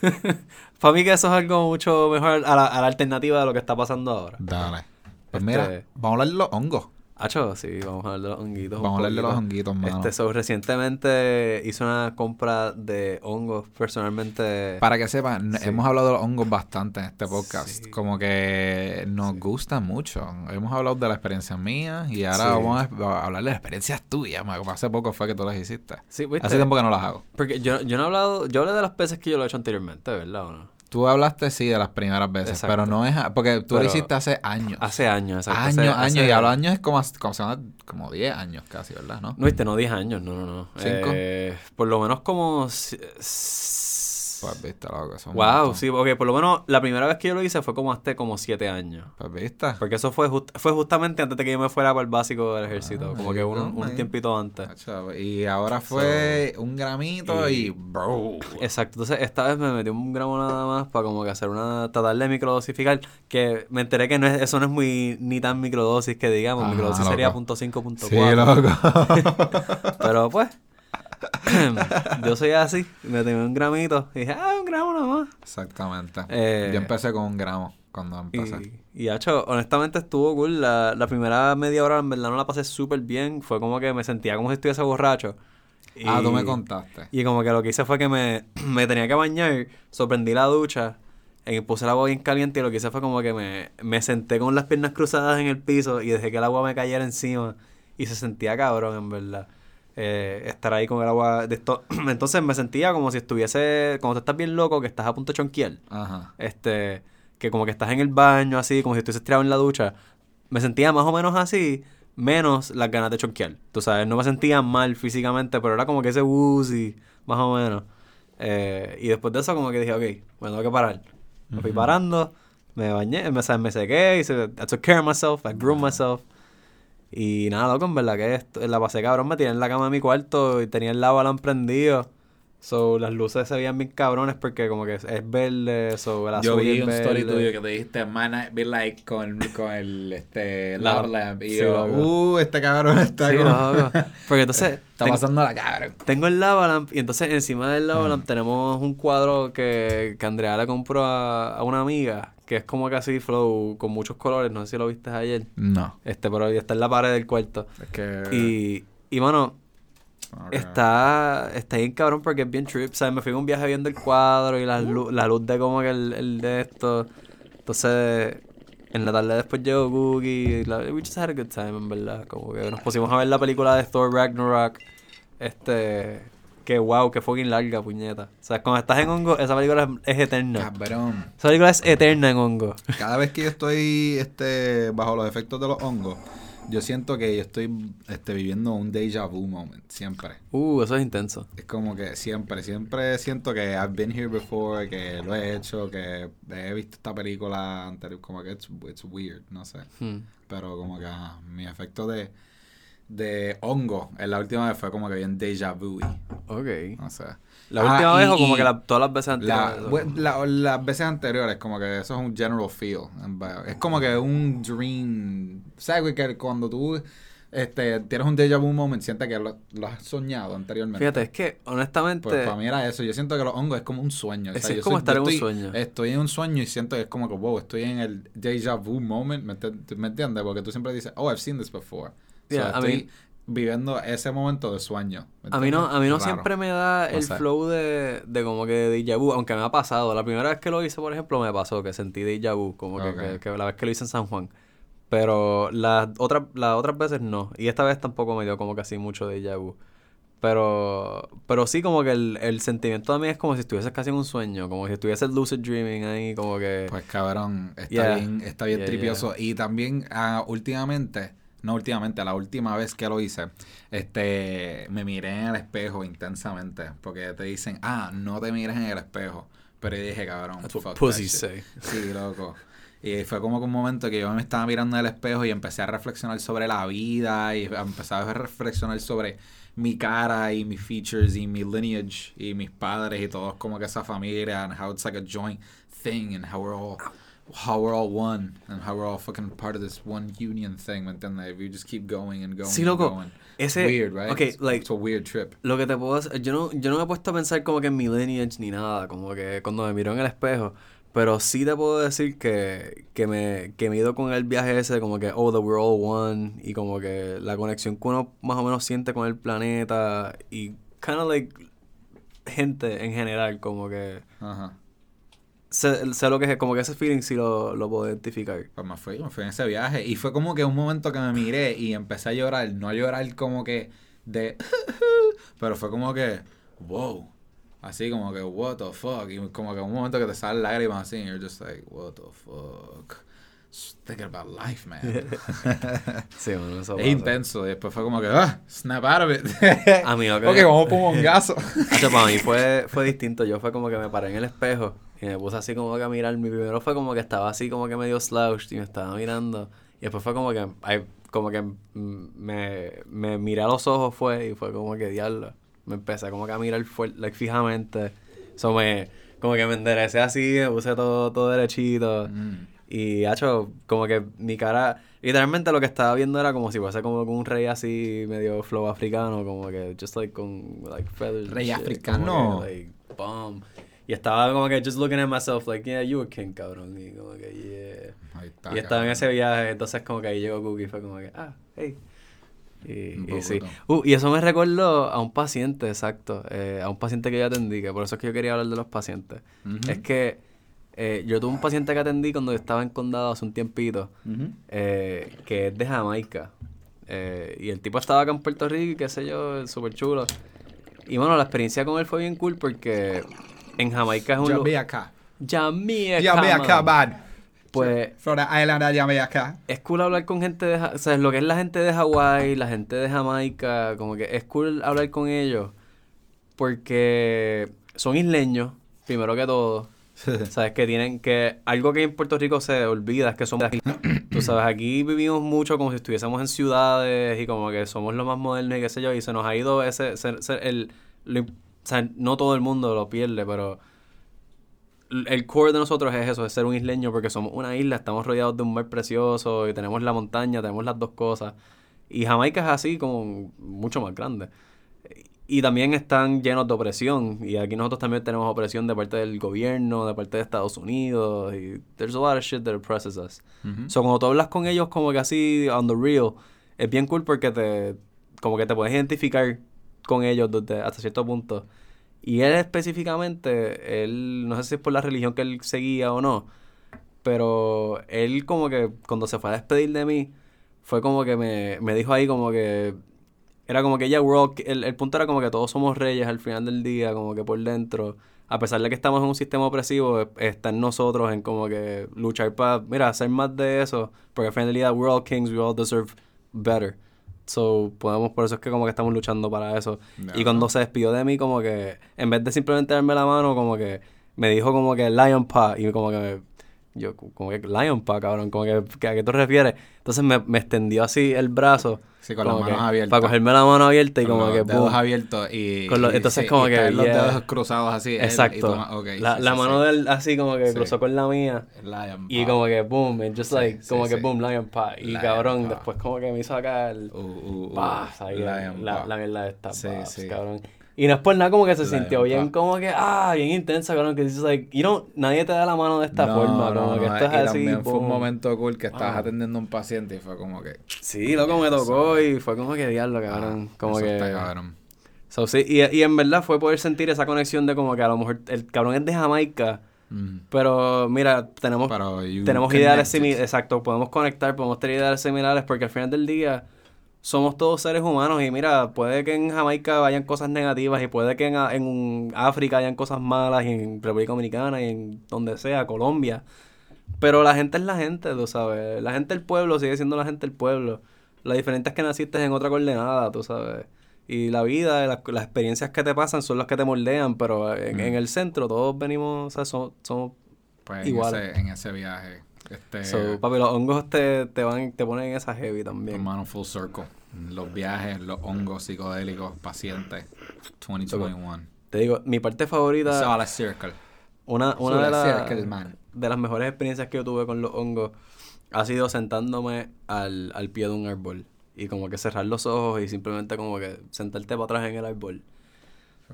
Para mí que eso es algo mucho mejor a la, a la alternativa de lo que está pasando ahora.
Dale. Pues
Este-
mira, vamos a hablar de los hongos.
Hacho, sí, vamos a hablar de los honguitos.
Vamos a hablar de los honguitos, mano.
Este, so, recientemente hice una compra de hongos personalmente.
Para que sepan,
Sí.
hemos hablado de los hongos bastante en este podcast.
Sí.
Como que nos gusta mucho. Hemos hablado de la experiencia mía y ahora
Sí.
vamos a, hablar de las experiencias tuyas. como Hace poco fue que tú las hiciste.
Sí, ¿viste?
Hace tiempo que no las hago.
Porque yo, yo no he hablado, yo hablé de las veces que yo lo he hecho anteriormente, ¿verdad o no?
Tú hablaste, sí, de las primeras veces,
Exacto.
pero no es... Porque tú lo hiciste hace años.
Hace años, exacto.
años,
hace-
años.
hace-
Y a los años es como, como, como 10 años casi, ¿verdad? ¿No?
No, viste, no 10 años, no, no, no.
¿Cinco?
Eh, por lo menos como...
Pues viste, loco. un
Wow, sí, porque por lo menos la primera vez que yo lo hice fue como hace como 7 años.
Pues viste.
Porque eso fue just- fue justamente antes de que yo me fuera para el básico del ejército,
Ah,
como que un, un tiempito antes.
Y ahora fue un gramito y...
y-
bro.
Exacto, entonces esta vez me metí un gramo nada más para como que hacer una, tratar de microdosificar, que me enteré que no es, eso no es muy ni tan microdosis que digamos,
Ajá,
microdosis
loco.
sería punto .5, punto
Sí,
.4,
loco.
pero pues, yo soy así, me tomé un gramito y dije, ah, un gramo nada más.
Exactamente.
Eh,
Yo empecé con un gramo. cuando empecé.
Y, y hacho, honestamente estuvo cool. La, la primera media hora en verdad no la pasé súper bien. Fue como que me sentía como si estuviese borracho.
Ah, tú me contaste.
Y como que lo que hice fue que me, me tenía que bañar, sorprendí la ducha, y puse el agua bien caliente y lo que hice fue como que me, me senté con las piernas cruzadas en el piso y dejé que el agua me cayera encima y se sentía cabrón en verdad. Eh, estar ahí con el agua de esto. Entonces me sentía como si estuviese, como tú estás bien loco, que estás a punto de chonquear.
Ajá.
Este, que como que estás en el baño así, como si estuvieses tirado en la ducha. Me sentía más o menos así, menos las ganas de chonquear. Tú sabes, no me sentía mal físicamente, pero era como que ese woozy, más o menos. Eh, y después de eso como que dije, ok, me tengo que parar. Me fui parando, me bañé, me, me sequé, se, I took care of myself, I groomed myself. Y nada, loco, en verdad que esto- la pasé cabrón, me tiré en la cama de mi cuarto y tenía el lavalan prendido. So, las luces se veían bien cabrones porque como que es, es verde, so, el
Yo
azul
vi
es
un story tuyo que te dijiste, man, be like con, con el este,
La-
lava lamp. Y
sí,
yo, uh, este cabrón está
Sí,
como-.
Porque entonces
Está
tengo,
pasando la cabrón.
tengo el lavalamp y entonces encima del lavalamp tenemos un cuadro que, que Andrea le compró a, a una amiga que es como casi flow con muchos colores, no sé si lo viste ayer.
No.
Este, pero está en la pared del cuarto.
Es que.
Y, y mano. Está, está bien cabrón porque es bien trip, ¿sabes? Me fui a un viaje viendo el cuadro y la luz, la luz de como que el, el de esto. Entonces, en la tarde después llegó Cookie la, we just had a good time, en verdad. Como que nos pusimos a ver la película de Thor Ragnarok. Este, que wow, que fucking larga, puñeta. O sea, cuando estás en hongo, esa película es, es eterna.
Cabrón.
Esa película es eterna en hongo.
Cada vez que yo estoy este, bajo los efectos de los hongos, yo siento que yo estoy este, viviendo un déjà vu moment, siempre.
Uh, eso es intenso.
Es como que siempre, siempre siento que I've been here before, que lo he hecho, que he visto esta película anterior, como que it's, it's weird, no sé.
Hmm.
Pero como que ah, mi efecto de, de hongo en la última vez fue como que bien déjà vu,
Ok.
no sé.
¿La
Ah,
última
y-
vez o como
y
que la- todas las veces
La-
anteriores?
bu- la- las veces anteriores, como que eso es un general feel. Es como que un dream. ¿Sabes? Que cuando tú este, tienes un déjà vu moment, sientes que lo, lo has soñado anteriormente.
Fíjate, es que honestamente...
Pues para mí era eso. Yo siento que los hongos es como un sueño. o sea,
Es-
yo
como estar
yo
en un
estoy-
sueño.
Estoy en un sueño y siento que es como que, wow, estoy en el déjà vu moment. ¿Me, ent- me entiendes? Porque tú siempre dices, oh, I've seen this before. O sea,
Yeah, I
estoy viviendo ese momento de sueño. ¿me
A mí no, a mí no
Raro.
siempre me da el flow de, de como que de déjà vu, aunque me ha pasado. La primera vez que lo hice, por ejemplo, me pasó que sentí déjà vu, como que,
Ok.
que- que la vez que lo hice en San Juan. Pero las otras, las otras veces no. Y esta vez tampoco me dio como que así mucho déjà vu. Pero, pero sí como que el, el sentimiento también es como si estuvieses casi en un sueño, como si estuvieses lucid dreaming ahí, como que...
Pues cabrón, está
Yeah.
bien, está bien
Yeah,
tripioso. Y también ah, últimamente, no últimamente, la última vez que lo hice, este me miré en el espejo intensamente. Porque te dicen, ah, no te mires en el espejo. Pero yo dije, cabrón,
That's
fuck shit.
say.
Sí, loco. Y fue como que un momento que yo me estaba mirando en el espejo y empecé a reflexionar sobre la vida y empecé a reflexionar sobre mi cara y mis features y mi lineage y mis padres y todos como que esa familia and how it's like a joint thing and how we're all how we're all one and how we're all fucking part of this one union thing, ¿me entiendes? You just keep going and going
Sí,
and
loco.
going.
Ese...
weird, right?
Okay,
It's-
like...
it's a weird trip.
Lo que te puedo hacer, yo no, yo no me he puesto a pensar como que en mi lineage ni nada, como que cuando me miro en el espejo, pero sí te puedo decir que, que me, que me he ido con el viaje ese, como que, oh, the we're all one, y como que la conexión que uno más o menos siente con el planeta, y kind of like gente en general, como que
Ajá.
Sé, sé lo que es, como que ese feeling sí lo, lo puedo identificar.
Pues me fui, me fui en ese viaje. Y fue como que un momento que me miré y empecé a llorar. No a llorar como que de. pero fue como que. Wow. Así como que, what the fuck. Y como que un momento que te salen lágrimas así. Y you're just like, what the fuck. Just thinking about life, man.
Sí, bueno, eso
es
pasa.
intenso. Y después fue como que, ah, snap out of it.
A mí lo que...
ok, vamos por un gaso.
Para mí fue, fue distinto. Yo fue como que me paré en el espejo y me puse así como que a mirar. Mi primero fue como que estaba así como que medio slouched y me estaba mirando. Y después fue como que, como que mm, me, me miré a los ojos fue y fue como que diablo. Me empecé como que a mirar fuerte, like, fijamente. Eso me, como que me enderecé así, me puse todo, todo derechito.
Mm.
Y, hacho, como que mi cara, literalmente lo que estaba viendo era como si fuese como con un rey así, medio flow africano, como que, just like con, like, feathers.
Rey
shit,
africano.
que, like, boom. Y estaba como que just looking at myself, like, yeah, you a king, cabrón. Y como que, yeah.
Ahí está,
Y estaba en
cabrón.
ese viaje, entonces como que ahí llegó Cookie y fue como que, ah, hey. Y, y sí. Uh, y eso me recordó a un paciente, exacto, eh, a un paciente que yo atendí, que por eso es que yo quería hablar de los pacientes.
Ujú.
Es que eh, yo tuve un paciente que atendí cuando estaba en condado hace un tiempito,
Ujú.
eh, que es de Jamaica. Eh, y el tipo estaba acá en Puerto Rico y qué sé yo, súper chulo. Y bueno, la experiencia con él fue bien cool porque en Jamaica es un... Jamaica,
Llamé acá,
man. Pues
the island, acá.
es cool hablar con gente de... O sea, lo que es la gente de Hawái, la gente de Jamaica, como que es cool hablar con ellos porque son isleños, primero que todo. Sabes que tienen que... Algo que en Puerto Rico se olvida es que somos... Tú sabes, aquí vivimos mucho como si estuviésemos en ciudades y como que somos los más modernos y qué sé yo, y se nos ha ido ese... ese- ese- el, lo o sea, no todo el mundo lo pierde, pero el core de nosotros es eso, es ser un isleño porque somos una isla, estamos rodeados de un mar precioso y tenemos la montaña, tenemos las dos cosas. Y Jamaica es así como mucho más grande. Y también están llenos de opresión. Y aquí nosotros también tenemos opresión de parte del gobierno, de parte de Estados Unidos. Y there's a lot of shit that oppresses us.
Ujú.
So, cuando tú hablas con ellos como que así, on the real, es bien cool porque te, como que te puedes identificar con ellos hasta cierto punto. Y él específicamente, él, no sé si es por la religión que él seguía o no, pero él como que cuando se fue a despedir de mí, fue como que me, me dijo ahí como que, era como que ya, el, el punto era como que todos somos reyes al final del día, como que por dentro, a pesar de que estamos en un sistema opresivo, está en nosotros en como que luchar para, mira, hacer más de eso, porque al final del día, we're all kings, we all deserve better. So, podemos, por eso es que como que estamos luchando para eso.
Ya,
y cuando
¿no?
se despidió de mí, como que, en vez de simplemente darme la mano, como que me dijo como que Lion Pa, y como que me, yo, como que Lion Pa, cabrón, como que, que ¿a qué te refieres? Entonces me, me extendió así el brazo.
Sí, con las manos abiertas.
Para cogerme la mano abierta y
Con
como
los
que,
dedos
boom.
abiertos y...
Con los-
y-
entonces
sí,
como
y
que,
los dedos cruzados así. él,
Exacto.
toma-
la
sí,
la
sí,
mano de él así como que cruzó con la mía.
Lion
Y como que boom, and just like, como que boom, Lion Pa. Y
Lion
cabrón, después como que me hizo acá el...
Uh, uh, uh,
Paz, ahí la,
Lion
la,
paw.
la mierda esta
Sí, sí.
cabrón. Y no es por nada como que se sintió bien, como que, ah, bien intensa, cabrón, que dices, like, you know, nadie te da la mano de esta
No,
forma,
no,
como que
no,
esto es
y
así,
también fue un momento cool que estabas
Wow.
atendiendo a un paciente y fue como que...
Sí, loco, me tocó y fue como que diablo, cabrón,
ah,
como
eso
que...
está cabrón.
So, sí, y, y en verdad fue poder sentir esa conexión de como que a lo mejor el cabrón es de Jamaica,
Mm.
pero mira, tenemos
Pero
tenemos ideales similares, exacto, podemos conectar, podemos tener ideales similares porque al final del día somos todos seres humanos y mira, puede que en Jamaica hayan cosas negativas y puede que en, en África hayan cosas malas y en República Dominicana y en donde sea, Colombia, pero la gente es la gente, tú sabes, la gente del pueblo sigue siendo la gente del pueblo, la diferente es que naciste en otra coordenada, tú sabes. Y la vida, las, las experiencias que te pasan son las que te moldean, pero en,
Mm.
en el centro todos venimos, o sea, somos, somos
Pues. En, ese, en ese viaje. Este,
So, papi, los hongos te, te van, te ponen en esa heavy también.
hermano, full circle. Los viajes, los hongos psicodélicos, pacientes. 2021.
Te digo, mi parte favorita,
a circle.
una, una de,
all a
las
circle, man.
de las mejores experiencias que yo tuve con los hongos ha sido sentándome al, al pie de un árbol y como que cerrar los ojos y simplemente como que sentarte para atrás en el árbol.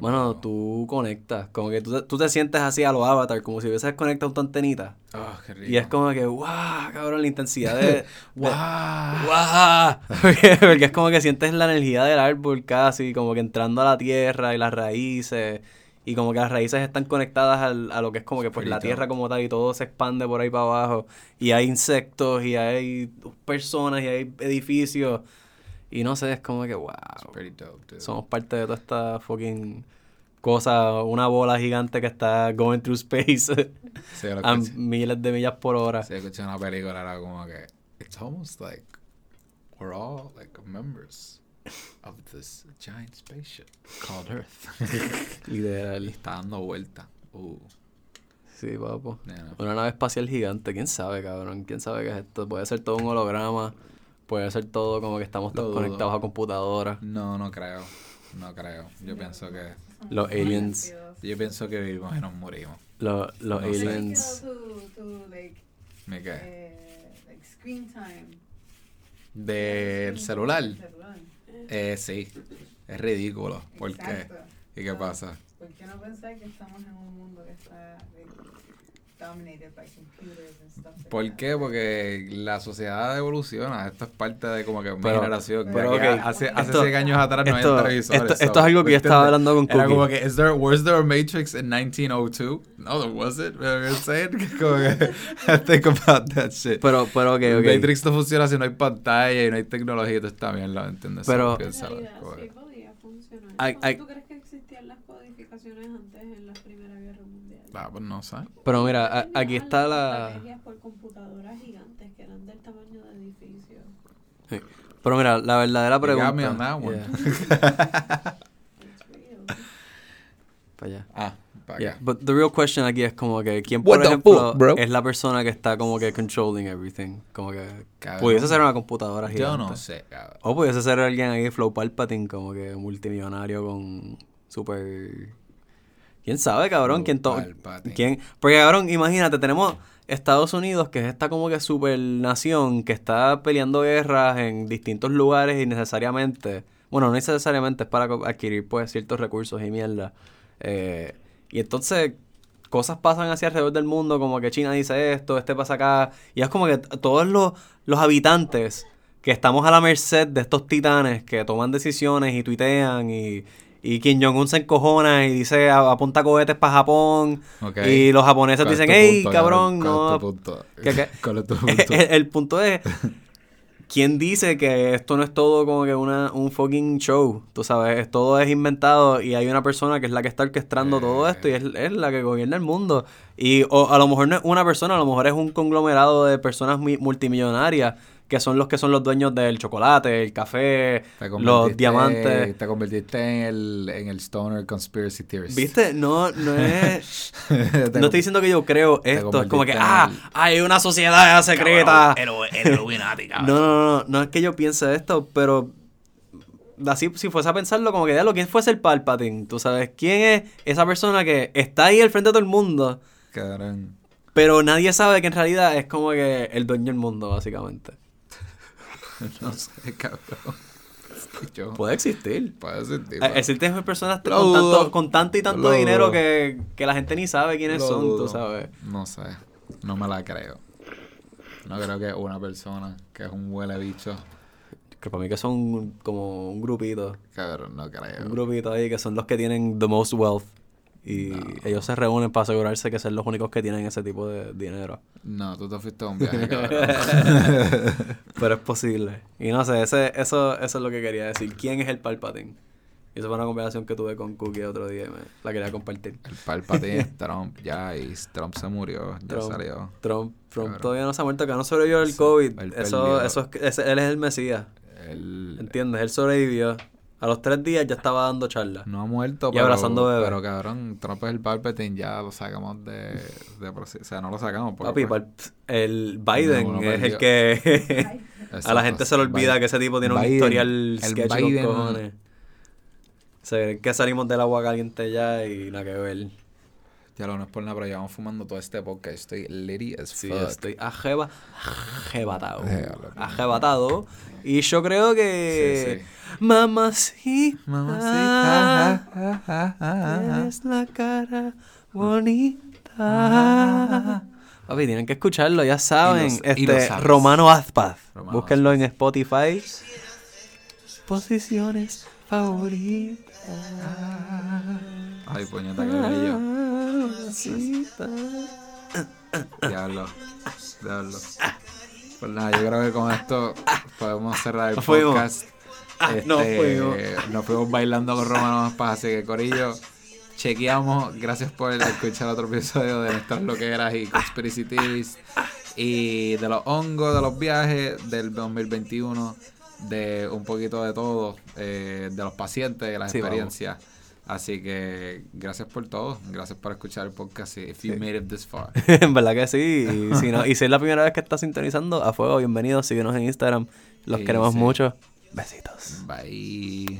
Bueno, tú conectas, como que tú te, tú te sientes así a los avatar, como si hubieses conectado tu antenita.
Oh, qué rico.
Y es como que, wow, cabrón, la intensidad de...
Wow.
¡Guau! Porque, porque es como que sientes la energía del árbol casi, como que entrando a la tierra y las raíces. Y como que las raíces están conectadas al- a lo que es como que pues la tierra como tal y todo se expande por ahí para abajo. Y hay insectos y hay personas y hay edificios. Y no sé, es como que wow.
Dope, dude.
Somos parte de toda esta fucking cosa, una bola gigante que está going through space
Sí,
a
escuché.
miles de millas por hora.
Sí, escuché una película, era como que... It's almost like we're all like members of this giant spaceship called Earth. y
Literal.
está dando vuelta. Uh,
Sí, papo. Una nave espacial gigante, quién sabe, cabrón, quién sabe qué es esto. Puede ser todo un holograma, puede ser todo como que estamos todos conectados a computadoras.
No, no creo. No creo. Yo pienso que...
Los aliens,
Yo pienso que vivimos y nos morimos.
los, los
No
aliens.
To, to, like,
¿Me qué?
eh, like screen time.
¿Del celular?
Del celular.
Eh, sí. Es ridículo. ¿Por qué?
Exacto.
¿Y qué pasa?
¿Por qué no pensar que estamos en un mundo que está dominated by computers and stuff like
¿Por qué? Porque la sociedad evoluciona. Esto es parte de como que mi
Pero-
generación.
pero,
Ya que
ok,
hace, hace
esto-
100 años atrás no
esto-
había televisores.
esto-
so,
esto es algo que
¿me
yo estaba hablando con
Era
Cookie.
como que, is there, was there a Matrix in 1902? No, there wasn't. You know what I'm saying? Como que, I think about that shit.
Pero, pero, ok, ok.
Matrix no funciona si no hay pantalla y no hay tecnología todo está bien, ¿lo entiendes? So,
Pero-
En
piénsalo,
realidad
como que-
sí podía funcionar. ¿Cómo
ay.
tú crees que existían las codificaciones antes en la Primera Guerra?
Ah, pues no sé.
Pero mira, a- aquí está la...
estrategias por computadoras gigantes que eran del tamaño de edificios.
Sí. Pero mira, la verdadera pregunta...
me on that one.
Yeah,
It's real.
para allá.
Ah, para
Yeah, but the real question aquí es como que quién por ejemplo
fuck, bro?
es la persona que está como que controlling everything, como que
Cabrón.
pudiese ser una computadora gigante.
Yo no sé, cabrón.
O pudiese ser alguien ahí Flow Palpatine como que multimillonario con super ¿Quién sabe, cabrón? ¿Quién to- quién? Porque cabrón, imagínate, tenemos Estados Unidos, que es esta como que super nación que está peleando guerras en distintos lugares y necesariamente, bueno, no necesariamente es para adquirir pues ciertos recursos y mierda. Eh, y entonces cosas pasan hacia alrededor del mundo, como que China dice esto, este pasa acá, y es como que todos los, los habitantes que estamos a la merced de estos titanes que toman decisiones y tuitean y, y Kim Jong-un se encojona y dice "A- apunta cohetes para Japón y los japoneses
¿Cuál es
dicen,
punto,
cabrón,
¿Cuál es
no... el,
punto?
es, ¿quién dice que esto no es todo como que una, un fucking show? Tú sabes, es- todo es inventado y hay una persona que es la que está orquestando todo esto y es, es la que gobierna el mundo. Y o a lo mejor no es una persona, a lo mejor es un conglomerado de personas mi- multimillonarias que son los que son los dueños del chocolate, el café, los diamantes.
Te convertiste en el, en el Stoner Conspiracy Theorist.
¿Viste? No, no es... No estoy diciendo que yo creo esto, es como que, ah,
el-
hay una sociedad secreta.
El, el Illuminati,
No, no, no, no, no es que yo piense esto, pero así si fuese a pensarlo como que ya lo quién fuese el Palpatine, tú sabes, quién es esa persona que está ahí al frente de todo el mundo,
Cabrón.
pero nadie sabe que en realidad es como que el dueño del mundo, básicamente.
No sé, cabrón. Yo,
Puede existir.
puede sentir.
Eh, Existen personas con tanto, con tanto y tanto dinero que, que la gente ni sabe quiénes
Lo
son,
dudo.
tú sabes.
No sé. No me la creo. No creo que una persona que es un huele bicho.
Que para mí que son como un grupito.
Cabrón, no creo.
Un grupito ahí que son los que tienen the most wealth. Y ellos se reúnen para asegurarse que son los únicos que tienen ese tipo de dinero.
No, tú te fuiste a un viaje, cabrón.
Pero es posible. Y no sé, ese, eso, eso es lo que quería decir. ¿Quién es el Palpatine? Y esa fue una conversación que tuve con Cookie otro día y me la quería compartir.
El Palpatine es Trump, ya, y Trump se murió, ya
Trump.
salió.
Trump, Trump todavía no se ha muerto, que no sobrevivió el COVID. Eso, eso es, ese- él es el Mesías. ¿Entiendes? Él sobrevivió. A los tres días ya estaba dando charlas.
no ha muerto,
Y
pero,
abrazando bebés.
pero cabrón, Trump es el Palpatine, ya lo sacamos de, de O sea, no lo sacamos.
Papi,
pues,
el Biden es el que... A la gente se le olvida
Biden-
que ese tipo tiene un historial
el
sketchy
Biden-
con cojones. Se creen que salimos del agua caliente ya y nada que ver.
Ya lo no es por nada, pero llevamos fumando todo este podcast. Estoy litty as
Sí,
fuck.
estoy ajeba, ajebatado. Ajebatado. Y yo creo que...
Sí, sí.
Mamacita.
Mamacita. ah, ah, ah,
Tienes la cara bonita. Papi, tienen que escucharlo, ya saben.
Y lo- y lo
este. Romano Azpaz.
Romano
Búsquenlo en Spotify. Posiciones favoritas.
Ay, puñeta, qué bello.
Mamacita.
Diablo. Diablo. Pues nada, yo creo que con esto podemos cerrar el
fuimos.
podcast.
Ah, nos fuimos.
Nos fuimos bailando con Romano más Paz, así que Corillo, chequeamos. Gracias por escuchar otro episodio de nuestras loqueras y conspiracy theories. Y de los hongos, de los viajes del 2021, de un poquito de todo, eh, de los pacientes, de las
Sí, vamos.
Así que gracias por todo, gracias por escuchar el podcast. If you made it this far.
en verdad que sí. Y si, no, y si es la primera vez que estás sintonizando, a fuego, bienvenido. Síguenos en Instagram. Los
Sí,
queremos
sí.
mucho. Besitos.
Bye.